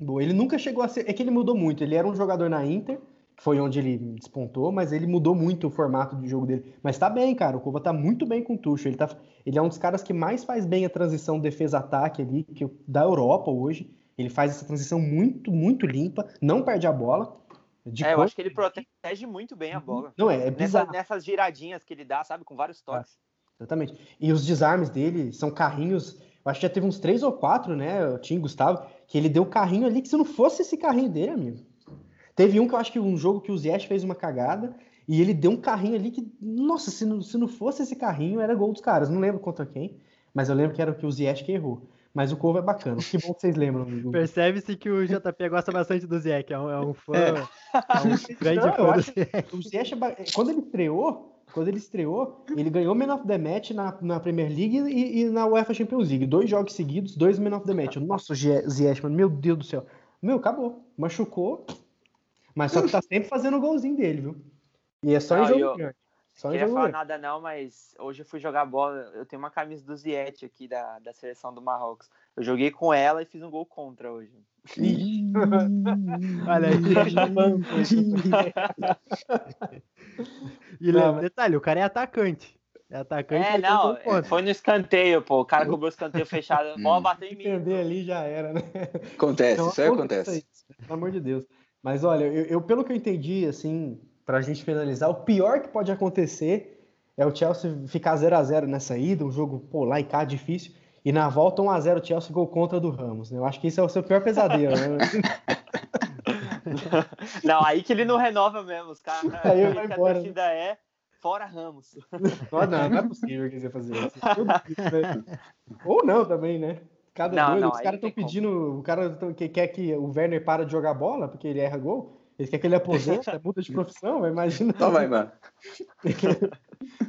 Boa, ele nunca chegou a ser. É que ele mudou muito. Ele era um jogador na Inter, que foi onde ele despontou, mas ele mudou muito o formato de jogo dele. Mas tá bem, cara. O Kova tá muito bem com o Tuchel. Ele, tá... ele é um dos caras que mais faz bem a transição defesa-ataque ali, que... da Europa hoje. Ele faz essa transição muito, muito limpa, não perde a bola. De é, eu acho que ele protege muito bem a bola. Não, é, é Nessa- bizarro. nessas giradinhas que ele dá, sabe, com vários toques. Exatamente. E os desarmes dele são carrinhos. Eu acho que já teve uns três ou quatro, né? Eu tinha Gustavo, que ele deu carrinho ali que se não fosse esse carrinho dele, amigo. Teve um que eu acho que um jogo que o Ziyech fez uma cagada e ele deu um carrinho ali que, nossa, se não, se não fosse esse carrinho, era gol dos caras. Não lembro contra quem, mas eu lembro que era o que o Ziyech que errou. Mas o Corvo é bacana. Que bom que vocês lembram. amigo. Percebe-se que o JP gosta bastante do Ziyech, é um, é um fã, É. é um grande Não, fã do. O Ziyech, é quando ele estreou, quando ele estreou, ele ganhou Man of the Match na, na Premier League e, e na UEFA Champions League. Dois jogos seguidos, dois Man of the Match. Nossa, o Ziyech, mano, meu Deus do céu. Meu, acabou. Machucou. Mas só que tá sempre fazendo o golzinho dele, viu? E é só em Não, jogo eu- grande. Só em queria falar nada não, mas hoje eu fui jogar bola. Eu tenho uma camisa do Ziyech aqui da, da seleção do Marrocos. Eu joguei com ela e fiz um gol contra hoje. Olha aí. E Não, lembra, mas- detalhe, o cara é atacante. É atacante É, não, foi no escanteio, pô. O cara cobrou o escanteio fechado. A bola Hum. bateu em mim. Entender ali já era, né? Acontece, Então, isso aí acontece. isso, pelo amor de Deus. Mas olha, eu, eu, pelo que eu entendi, assim, pra gente finalizar, o pior que pode acontecer é o Chelsea ficar 0 a 0 nessa ida, um jogo, pô, lá e cá, difícil, e na volta 1 a 0 o Chelsea gol contra do Ramos. né? Eu acho que esse é o seu pior pesadelo, né? Não, aí que ele não renova mesmo. Os caras. Aí aí vai que a embora, torcida é fora Ramos. não, não, não é possível que você fazer isso. Né? Ou não também, né? Cada Não, doido, não, os caras estão tem como. pedindo, o cara que quer que o Werner para de jogar bola porque ele erra gol. Ele quer que ele aposenta, muda de profissão, imagina. Então vai, mano.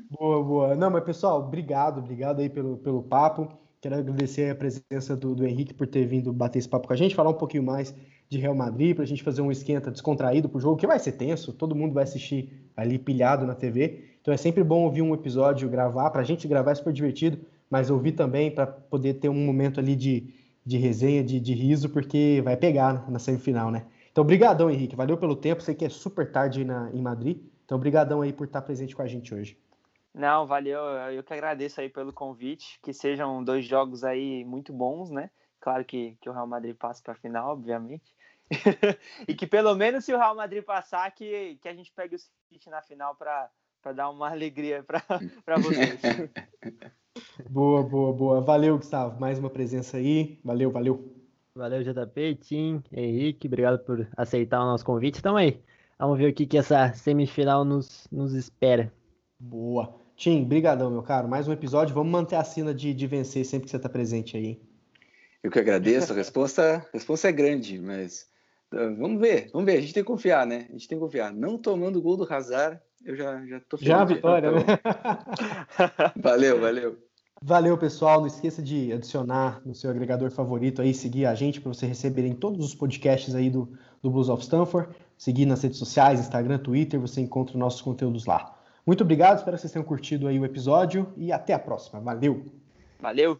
Boa, boa. Não, mas pessoal, obrigado, obrigado aí pelo, pelo papo. Quero agradecer a presença do, do Henrique por ter vindo bater esse papo com a gente, falar um pouquinho mais de Real Madrid, para a gente fazer um esquenta descontraído pro jogo, que vai ser tenso, todo mundo vai assistir ali pilhado na TV. Então é sempre bom ouvir um episódio, gravar, para a gente gravar é super divertido, mas ouvir também para poder ter um momento ali de, de resenha, de, de riso, porque vai pegar na semifinal, né? Então, brigadão, Henrique. Valeu pelo tempo. Sei que é super tarde aí na, em Madrid. Então, brigadão aí por estar presente com a gente hoje. Não, valeu. Eu que agradeço aí pelo convite. Que sejam dois jogos aí muito bons, né? Claro que, que o Real Madrid passe para a final, obviamente. e que pelo menos se o Real Madrid passar, que, que a gente pegue o City na final para dar uma alegria para vocês. Boa, boa, boa. Valeu, Gustavo. Mais uma presença aí. Valeu, valeu. Valeu, JP, Tim, Henrique, obrigado por aceitar o nosso convite. Então aí, vamos ver o que, que essa semifinal nos, nos espera. Boa. Tim, brigadão, meu caro. Mais um episódio. Vamos manter a cena de, de vencer sempre que você está presente aí. Eu que agradeço. A resposta, a resposta é grande, mas uh, vamos ver, vamos ver. A gente tem que confiar, né? A gente tem que confiar. Não tomando o gol do Hazard, eu já, já tô Já a feliz. vitória, né? Valeu, valeu. Valeu, pessoal. Não esqueça de adicionar no seu agregador favorito aí, seguir a gente para você receberem todos os podcasts aí do, do Blues of Stanford. seguir nas redes sociais, Instagram, Twitter, você encontra nossos conteúdos lá. Muito obrigado, espero que vocês tenham curtido aí o episódio e até a próxima. Valeu! Valeu!